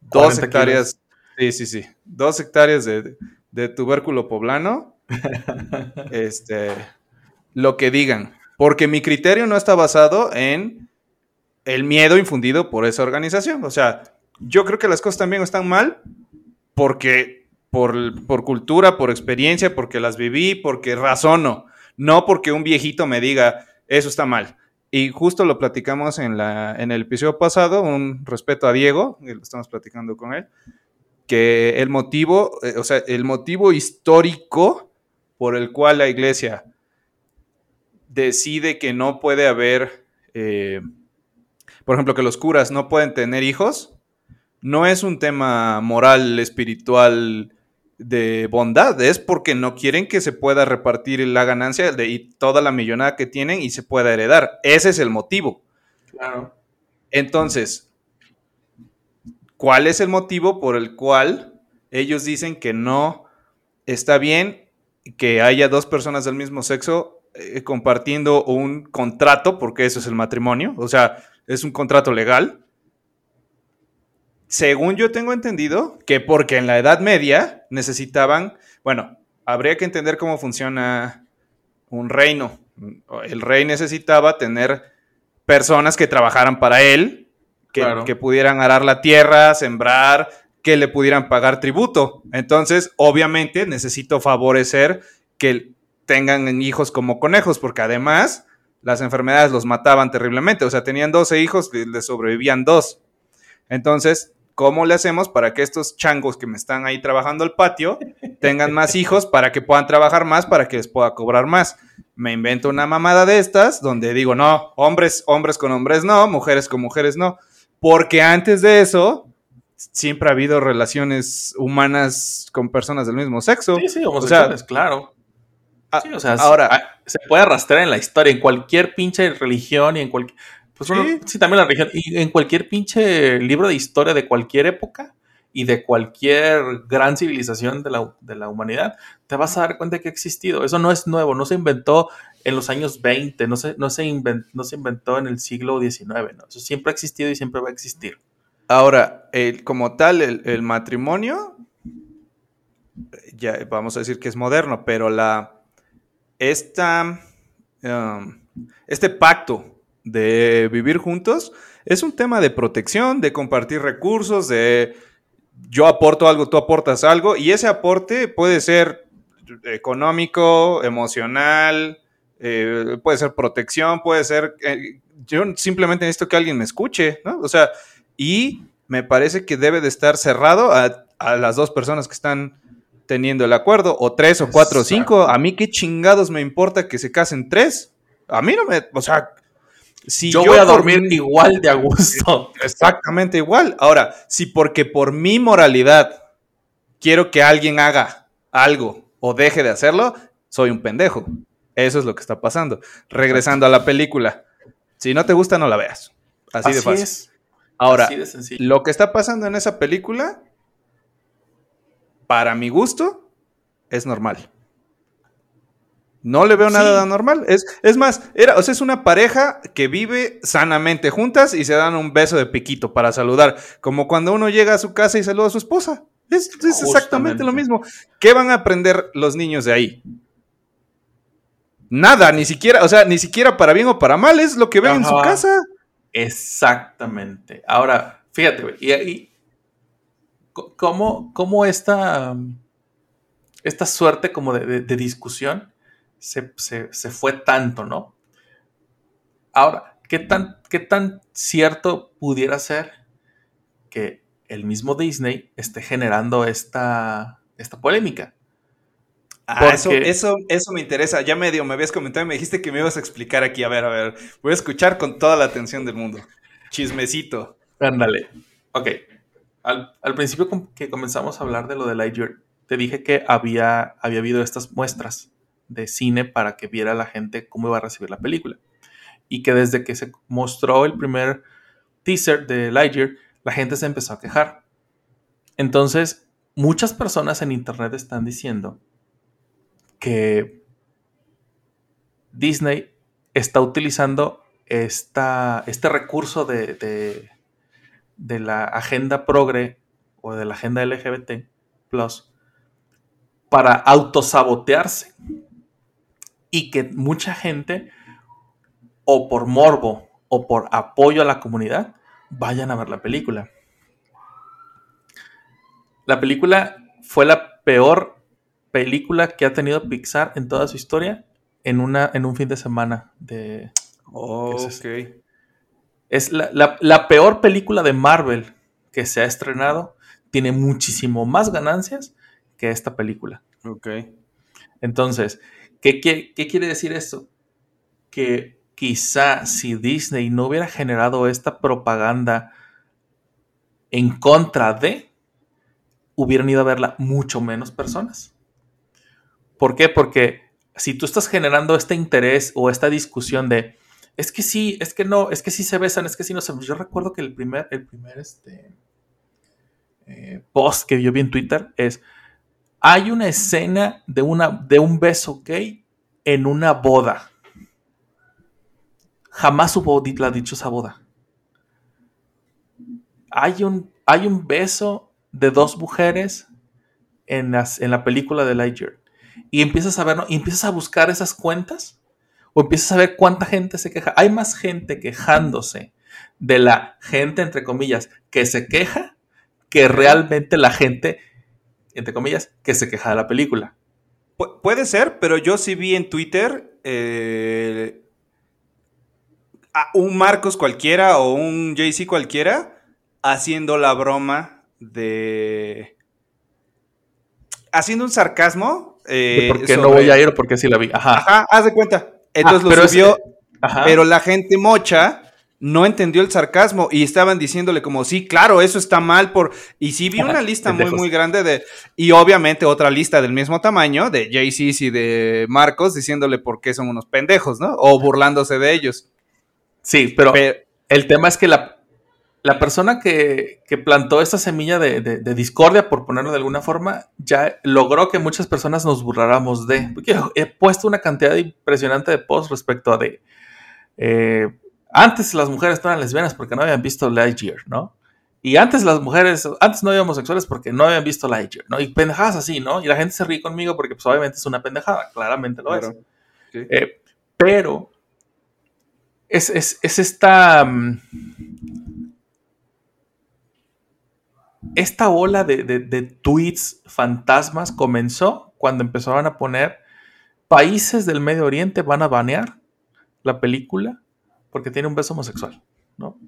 dos hectáreas. Sí, sí, sí. Dos hectáreas de, de tubérculo poblano. (laughs) este, lo que digan. Porque mi criterio no está basado en el miedo infundido por esa organización. O sea, yo creo que las cosas también están mal porque por, por cultura, por experiencia, porque las viví, porque razono. No porque un viejito me diga, eso está mal. Y justo lo platicamos en, la, en el episodio pasado, un respeto a Diego, lo estamos platicando con él, que el motivo, eh, o sea, el motivo histórico por el cual la iglesia decide que no puede haber, eh, por ejemplo, que los curas no pueden tener hijos, no es un tema moral, espiritual, de bondad, es porque no quieren que se pueda repartir la ganancia de, y toda la millonada que tienen y se pueda heredar. Ese es el motivo. Claro. Entonces, ¿cuál es el motivo por el cual ellos dicen que no está bien que haya dos personas del mismo sexo eh, compartiendo un contrato, porque eso es el matrimonio, o sea, es un contrato legal. Según yo tengo entendido, que porque en la Edad Media necesitaban, bueno, habría que entender cómo funciona un reino. El rey necesitaba tener personas que trabajaran para él, que, que pudieran arar la tierra, sembrar, que le pudieran pagar tributo. Entonces, obviamente, necesito favorecer que tengan hijos como conejos, porque además las enfermedades los mataban terriblemente. O sea, tenían 12 hijos, les sobrevivían dos. Entonces, ¿cómo le hacemos para que estos changos que me están ahí trabajando el patio tengan más hijos para que puedan trabajar más, para que les pueda cobrar más? Me invento una mamada de estas donde digo, no, hombres, hombres con hombres no, mujeres con mujeres no. Porque antes de eso, siempre ha habido relaciones humanas con personas del mismo sexo. Sí, sí, homosexuales, claro. Sí, o sea, ahora se puede arrastrar en la historia, en cualquier pinche religión y en cualquier. Pues sí. también la religión. Y en cualquier pinche libro de historia de cualquier época y de cualquier gran civilización de la, de la humanidad, te vas a dar cuenta que ha existido. Eso no es nuevo, no se inventó en los años 20, no se, no se, inventó, no se inventó en el siglo XIX, ¿no? Eso siempre ha existido y siempre va a existir. Ahora, como tal, el, matrimonio, ya vamos a decir que es moderno, pero la, esta, um, este pacto de vivir juntos es un tema de protección, de compartir recursos, de yo aporto algo, tú aportas algo, y ese aporte puede ser económico, emocional, eh, puede ser protección, puede ser... Eh, yo simplemente necesito que alguien me escuche, ¿no? O sea, y me parece que debe de estar cerrado a, las dos personas que están teniendo el acuerdo, o tres, o cuatro, o cinco. A mí qué chingados me importa que se casen tres. A mí no me, o sea, si yo, voy a dormir igual de a gusto. (laughs) Exactamente igual. Ahora, si porque por mi moralidad quiero que alguien haga algo o deje de hacerlo, soy un pendejo. Eso es lo que está pasando. Regresando a la película. Si no te gusta, no la veas. Así, de fácil. Ahora, lo que está pasando en esa película, para mi gusto, es normal. No le veo nada normal. Es, es más, era, o sea, es una pareja que vive sanamente juntas y se dan un beso de piquito para saludar. Como cuando uno llega a su casa y saluda a su esposa. Es, exactamente lo mismo. ¿Qué van a aprender los niños de ahí? Nada, ni siquiera, o sea, ni siquiera para bien o para mal, es lo que ven en su casa. Exactamente. Ahora, fíjate, y, cómo, esta, esta suerte como de, discusión se, fue tanto, ¿no? Ahora, ¿qué tan, ¿qué tan cierto pudiera ser que el mismo Disney esté generando esta, esta polémica? Ah, eso, eso, eso me interesa. Ya medio me habías comentado y me dijiste que me ibas a explicar aquí. A ver, a ver. Voy a escuchar con toda la atención del mundo. Chismecito. Ándale. Ok. Al, principio que comenzamos a hablar de lo de Lightyear, te dije que había, había habido estas muestras de cine para que viera la gente cómo iba a recibir la película. Y que desde que se mostró el primer teaser de Lightyear, la gente se empezó a quejar. Entonces, muchas personas en internet están diciendo que Disney está utilizando esta, este recurso de, de, la agenda progre o de la agenda LGBT plus para autosabotearse y que mucha gente o por morbo o por apoyo a la comunidad vayan a ver la película. La película fue la peor película que ha tenido Pixar en toda su historia en, una, en un fin de semana de... es, la, peor película de Marvel que se ha estrenado. Tiene muchísimo más ganancias que esta película. Ok. Entonces, ¿qué, quiere decir esto? Que quizá si Disney no hubiera generado esta propaganda en contra de, hubieran ido a verla mucho menos personas. ¿Por qué? Porque si tú estás generando este interés o esta discusión de es que sí, es que no, es que sí se besan, es que sí no se Yo recuerdo que el primer, el primer este, eh, post que yo vi en Twitter es hay una escena de, una, de un beso gay en una boda. Jamás hubo la dicho esa boda. hay un, hay un beso de dos mujeres en, las, en la película de Lightyear. Y empiezas a ver, ¿no? Y empiezas a buscar esas cuentas o empiezas a ver cuánta gente se queja. Hay más gente quejándose de la gente, entre comillas, que se queja que realmente la gente, entre comillas, que se queja de la película. Pu- puede ser, pero yo sí vi en Twitter eh, a un Marcos cualquiera o un JC cualquiera haciendo la broma de... Haciendo un sarcasmo. Eh, ¿Por qué no voy a ir o por qué sí la vi? Ajá. Ajá, haz de cuenta. Entonces Ah, lo subió, Ajá. pero la gente mocha no entendió el sarcasmo y estaban diciéndole como, sí, claro, eso está mal por... Y sí vi una lista muy, muy grande de... Y obviamente otra lista del mismo tamaño de JCs y de Marcos diciéndole por qué son unos pendejos, ¿no? O burlándose de ellos. Sí, pero Pero- el tema es que la, la persona que, que plantó esta semilla de, de- de discordia, por ponerlo de alguna forma, ya logró que muchas personas nos burláramos de. Porque he puesto una cantidad impresionante de posts respecto a de. eh, antes las mujeres no eran lesbianas porque no habían visto Lightyear, ¿no? Y antes las mujeres, antes no había homosexuales porque no habían visto Lightyear, ¿no? Y pendejadas así, ¿no? Y la gente se ríe conmigo porque pues obviamente es una pendejada, claramente lo es. Claro. Sí. Eh, pero es, es- es esta. mm, Esta ola de, de- de tweets fantasmas comenzó cuando empezaron a poner países del Medio Oriente van a banear la película porque tiene un beso homosexual, ¿no?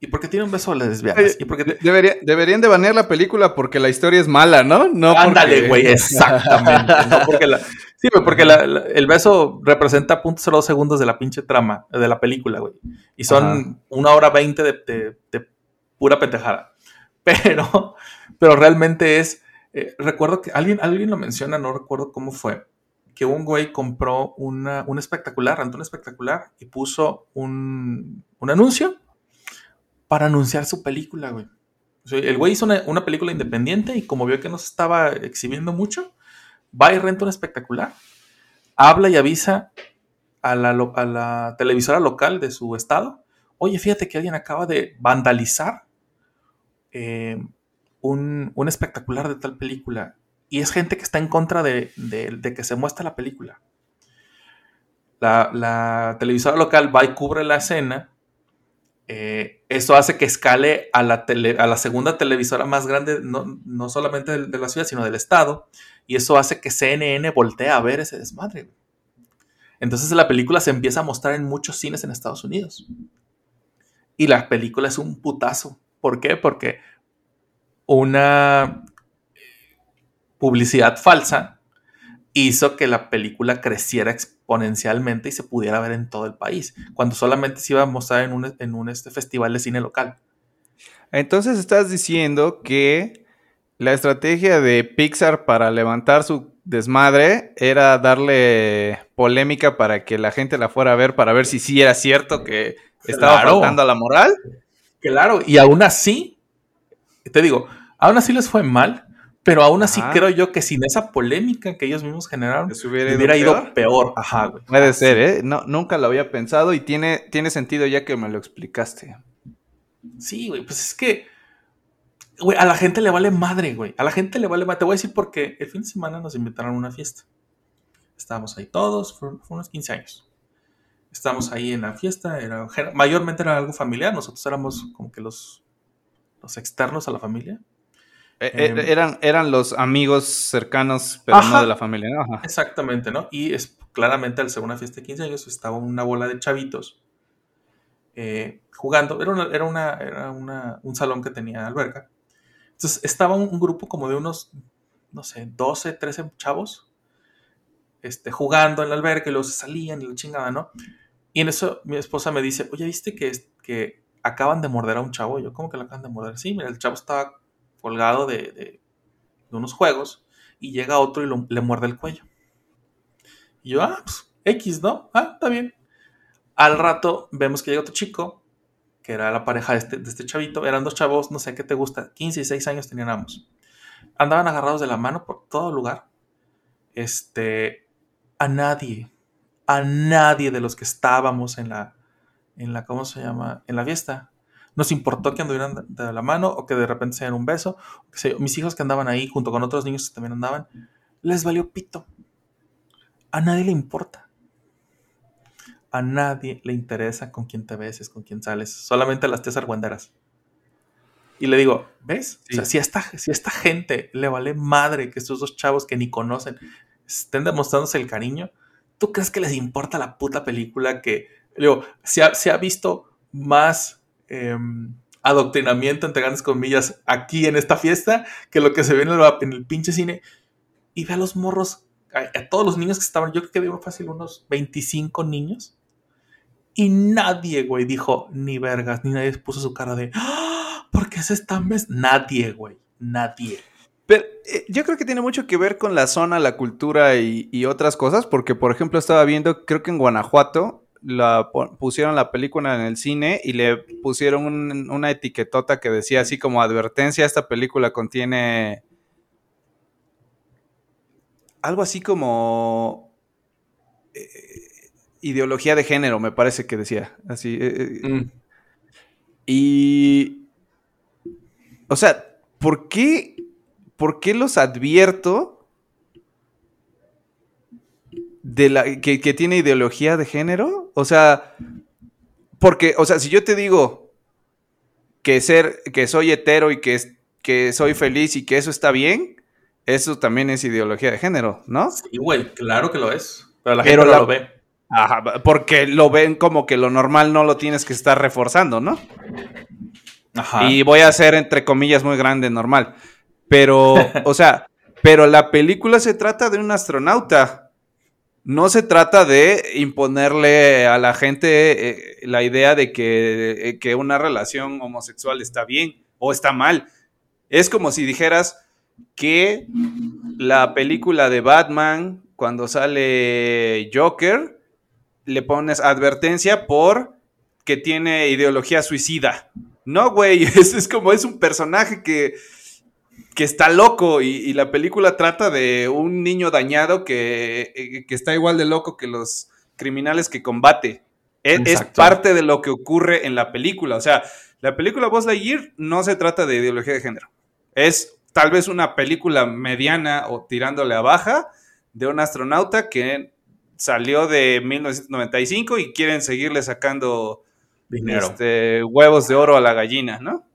Y porque tiene un beso de lesbianas. Y porque te- Debería- deberían de banear la película porque la historia es mala, ¿no? No Ándale, porque- güey, (laughs) exactamente. no porque la- sí, güey, porque la- la- el beso representa .02 segundos de la pinche trama de la película, güey. Y son Ajá. una hora veinte de, de- de pura pendejada. (laughs) Pero, pero realmente es. eh, recuerdo que alguien, alguien lo menciona, no recuerdo cómo fue. Que un güey compró una, un espectacular, rentó un espectacular y puso un, un anuncio para anunciar su película, güey. El güey hizo una, película independiente y como vio que no se estaba exhibiendo mucho, va y renta un espectacular, habla y avisa a la, a la televisora local de su estado, oye, fíjate que alguien acaba de vandalizar eh, un, un espectacular de tal película y es gente que está en contra de, de- que se muestre la película. La, televisora local va y cubre la escena eh, eso hace que escale a la, tele- a la segunda televisora más grande, no, no solamente de, de la ciudad, sino del estado. Y eso hace que CNN voltee a ver ese desmadre. Entonces la película se empieza a mostrar en muchos cines en Estados Unidos. Y la película es un putazo. ¿Por qué? Porque una publicidad falsa hizo que la película creciera exponencialmente y se pudiera ver en todo el país, cuando solamente se iba a mostrar en un, en un este, festival de cine local. Entonces estás diciendo que la estrategia de Pixar para levantar su desmadre era darle polémica para que la gente la fuera a ver, para ver si sí era cierto que estaba Claro. faltando a la moral. Claro, y aún así, te digo, aún así les fue mal, pero aún así Ajá. creo yo que sin esa polémica que ellos mismos generaron, hubiera ido hubiera ido peor. peor. Ajá, güey. Puede ser, ¿eh? No, nunca lo había pensado y tiene, tiene sentido ya que me lo explicaste. Sí, güey, pues es que, güey, a la gente le vale madre, güey. A la gente le vale madre. Te voy a decir porque el fin de semana nos invitaron a una fiesta. Estábamos ahí todos, fue, fue unos 15 años. Estábamos ahí en la fiesta, era, mayormente era algo familiar, nosotros éramos como que los, los externos a la familia. Eh, Em. eh, eran, eran los amigos cercanos, pero Ajá. no de la familia, ¿no? Ajá. Exactamente, ¿no? Y es claramente al ser una fiesta de 15 años estaba una bola de chavitos eh, jugando. Era, una, era, una, era una- un salón que tenía alberca. Entonces estaba un, un grupo como de unos, no sé, 12, 13 chavos este, jugando en la alberca y luego se salían y la chingada, ¿no? Y en eso mi esposa me dice, oye, ¿viste que, que acaban de morder a un chavo? Y yo, ¿cómo que lo acaban de morder? Sí, mira, el chavo estaba colgado de, unos juegos y llega otro y le muerde el cuello. Y yo, ah, pues X, ¿no? Ah, está bien. Al rato vemos que llega otro chico, que era la pareja de este, este chavito. Eran dos chavos, no sé qué te gusta, 15 y 6 años tenían ambos. Andaban agarrados de la mano por todo lugar. Este, a nadie, a nadie de los que estábamos en la, en la, ¿cómo se llama? En la fiesta. Nos importó que anduvieran de la mano o que de repente se dieran un beso. mis hijos que andaban ahí junto con otros niños que también andaban, les valió pito. A nadie le importa. A nadie le interesa con quién te beses, con quién sales. Solamente a las tías argüenderas. Y le digo, ¿ves? O sea, si a, esta, si esta gente le vale madre que estos dos chavos que ni conocen estén demostrándose el cariño, ¿tú crees que les importa la puta película que, digo, se ha, se ha visto más Em, adoctrinamiento, entre grandes comillas, aquí en esta fiesta, que lo que se ve en el, pinche cine. Y ve a los morros, a, todos los niños que estaban, yo creo que vieron fácil unos 25 niños. Y nadie, güey, dijo ni vergas, ni nadie puso su cara de, ¡Ah! ¿por qué se están? Nadie, güey, nadie. Pero eh, yo creo que tiene mucho que ver con la zona, la cultura y, otras cosas, porque por ejemplo estaba viendo, creo que en Guanajuato la pusieron la película en el cine y le pusieron una etiquetota que decía así como advertencia, esta película contiene algo así como eh, ideología de género, me parece que decía, así. Eh, eh, mm. Y, o sea, ¿por qué, ¿por qué los advierto? De la, que, tiene ideología de género. O sea, porque, o sea, si yo te digo que ser, que soy hetero y que, que soy feliz y que eso está bien, eso también es ideología de género, ¿no? Sí, güey, claro que lo es. Pero la gente no lo ve. Ajá, porque lo ven como que lo normal no lo tienes que estar reforzando, ¿no? Ajá. Y voy a hacer entre comillas muy grande normal. Pero, o sea, pero la película se trata de un astronauta no se trata de imponerle a la gente eh, la idea de eh, que, una relación homosexual está bien o está mal. Es como si dijeras que la película de Batman, cuando sale Joker, le pones advertencia por que tiene ideología suicida. No, güey, (laughs) es como es un personaje que que está loco y, la película trata de un niño dañado que, eh, que, está igual de loco que los criminales que combate. Es, es, parte de lo que ocurre en la película. O sea, la película Buzz Lightyear no se trata de ideología de género. Es tal vez una película mediana o tirándole a baja de un astronauta que salió de 1995 y quieren seguirle sacando este, huevos de oro a la gallina, ¿no?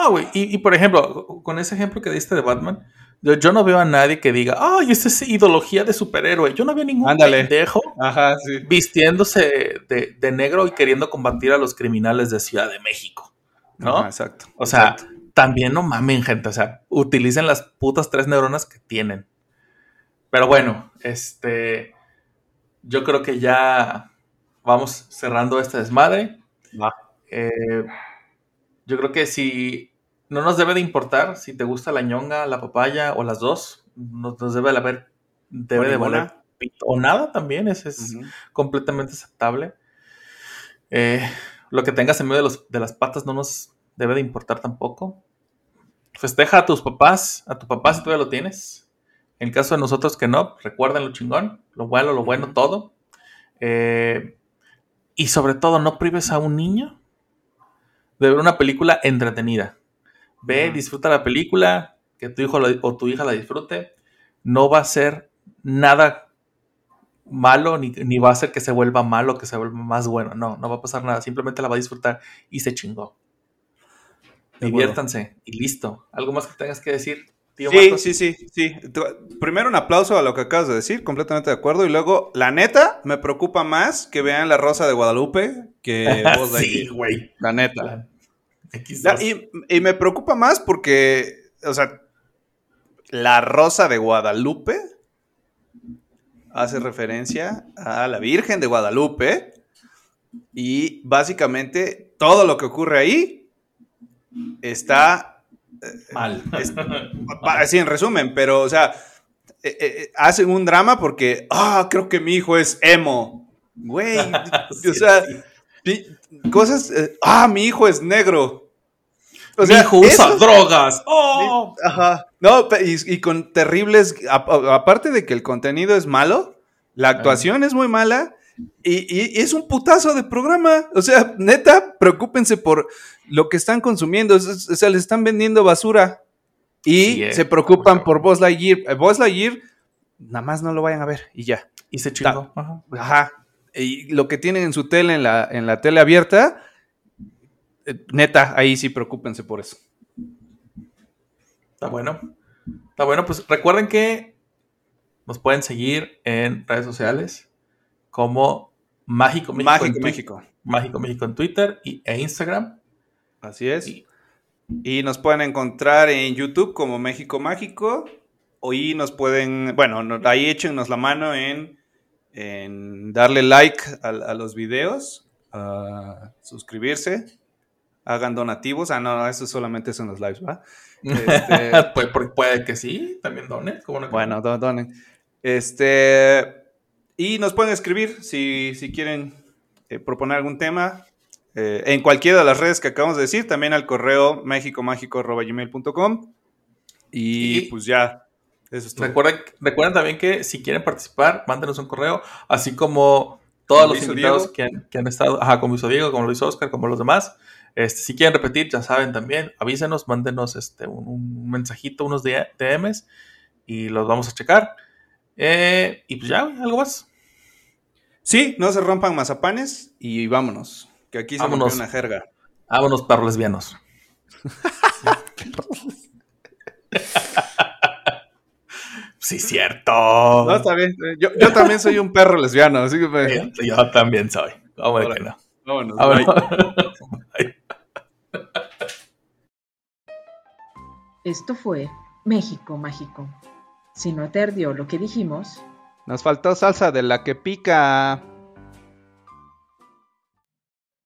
Ah, güey. Y, por ejemplo, con ese ejemplo que diste de Batman, yo, no veo a nadie que diga, ay, esta es ideología de superhéroe. Yo no veo ningún pendejo vistiéndose de, negro y queriendo combatir a los criminales de Ciudad de México. ¿No? exacto. O sea, también no mamen, gente. O sea, utilicen las putas tres neuronas que tienen. Pero bueno, este. Yo creo que ya vamos cerrando este desmadre. Eh, yo creo que si no nos debe de importar si te gusta la ñonga, la papaya o las dos, nos, debe de haber, debe de valer o nada también, es, es completamente aceptable. Eh, lo que tengas en medio de, los, de las patas no nos debe de importar tampoco. Festeja a tus papás, a tu papá si todavía lo tienes. En caso de nosotros que no, recuerden lo chingón, lo bueno, lo bueno, todo. Eh, y sobre todo, no prives a un niño de ver una película entretenida. Ve, disfruta la película, que tu hijo o tu hija la disfrute. No va a ser nada malo, ni, va a ser que se vuelva malo, que se vuelva más bueno. No, no va a pasar nada. Simplemente la va a disfrutar y se chingó. Diviértanse y listo. ¿Algo más que tengas que decir? Sí, sí, sí, sí. Primero un aplauso a lo que acabas de decir, completamente de acuerdo. Y luego, la neta, me preocupa más que vean La Rosa de Guadalupe que (laughs) vos de Sí, güey. La neta. y, me preocupa más porque, o sea, La Rosa de Guadalupe hace referencia a la Virgen de Guadalupe. Y básicamente todo lo que ocurre ahí está Mal. (laughs) así en resumen, pero, o sea, eh, eh, eh, hacen un drama porque, ah, creo que mi hijo es emo. Güey, (laughs) o sea, cosas, ah, mi hijo es negro. O sea, mi hijo usa drogas. Oh. Ajá. No, y, con terribles, aparte de que el contenido es malo, la actuación es muy mala Y, es un putazo de programa. O sea, neta, preocúpense por lo que están consumiendo. O sea, les están vendiendo basura. Y se preocupan por Buzz Lightyear. Eh, Buzz Lightyear, nada más no lo vayan a ver y ya. Y se chingó. Ajá. Y lo que tienen en su tele, en la, en la tele abierta, eh, neta, ahí sí preocúpense por eso. Está bueno. Está bueno, pues recuerden que nos pueden seguir en redes sociales como Mágico México. Mágico en México. Mágico México en Twitter y, e Instagram. Así es. Y, nos pueden encontrar en YouTube como México Mágico. O y nos pueden, bueno, ahí échenos la mano en, en darle like a, los videos, a suscribirse, hagan donativos. Ah, no, eso solamente son los lives, ¿va? (laughs) Este, puede, que sí, también donen. bueno, donen. Este, y nos pueden escribir si, quieren eh, proponer algún tema eh, en cualquiera de las redes que acabamos de decir, también al correo mexicomágico.gmail.com y, y pues ya. Eso es Recuerden, recuerden también que si quieren participar, mándenos un correo, así como todos los invitados que han, estado, ajá, como hizo Diego, como lo hizo Oscar, como los demás. Este, si quieren repetir, ya saben también, avísenos, mándenos este, un, mensajito, unos DMs y los vamos a checar. Eh, y pues ya, algo más. Sí, no se rompan mazapanes y vámonos. Que aquí se vámonos. una jerga. Vámonos, perros lesbianos. (laughs) sí, cierto. No, está bien. Yo, también soy un perro lesbiano, así que. Yo también soy. Vámonos. Vámonos. (laughs) vámonos. Esto fue México Mágico. Si no te ardió lo que dijimos, nos faltó salsa de la que pica.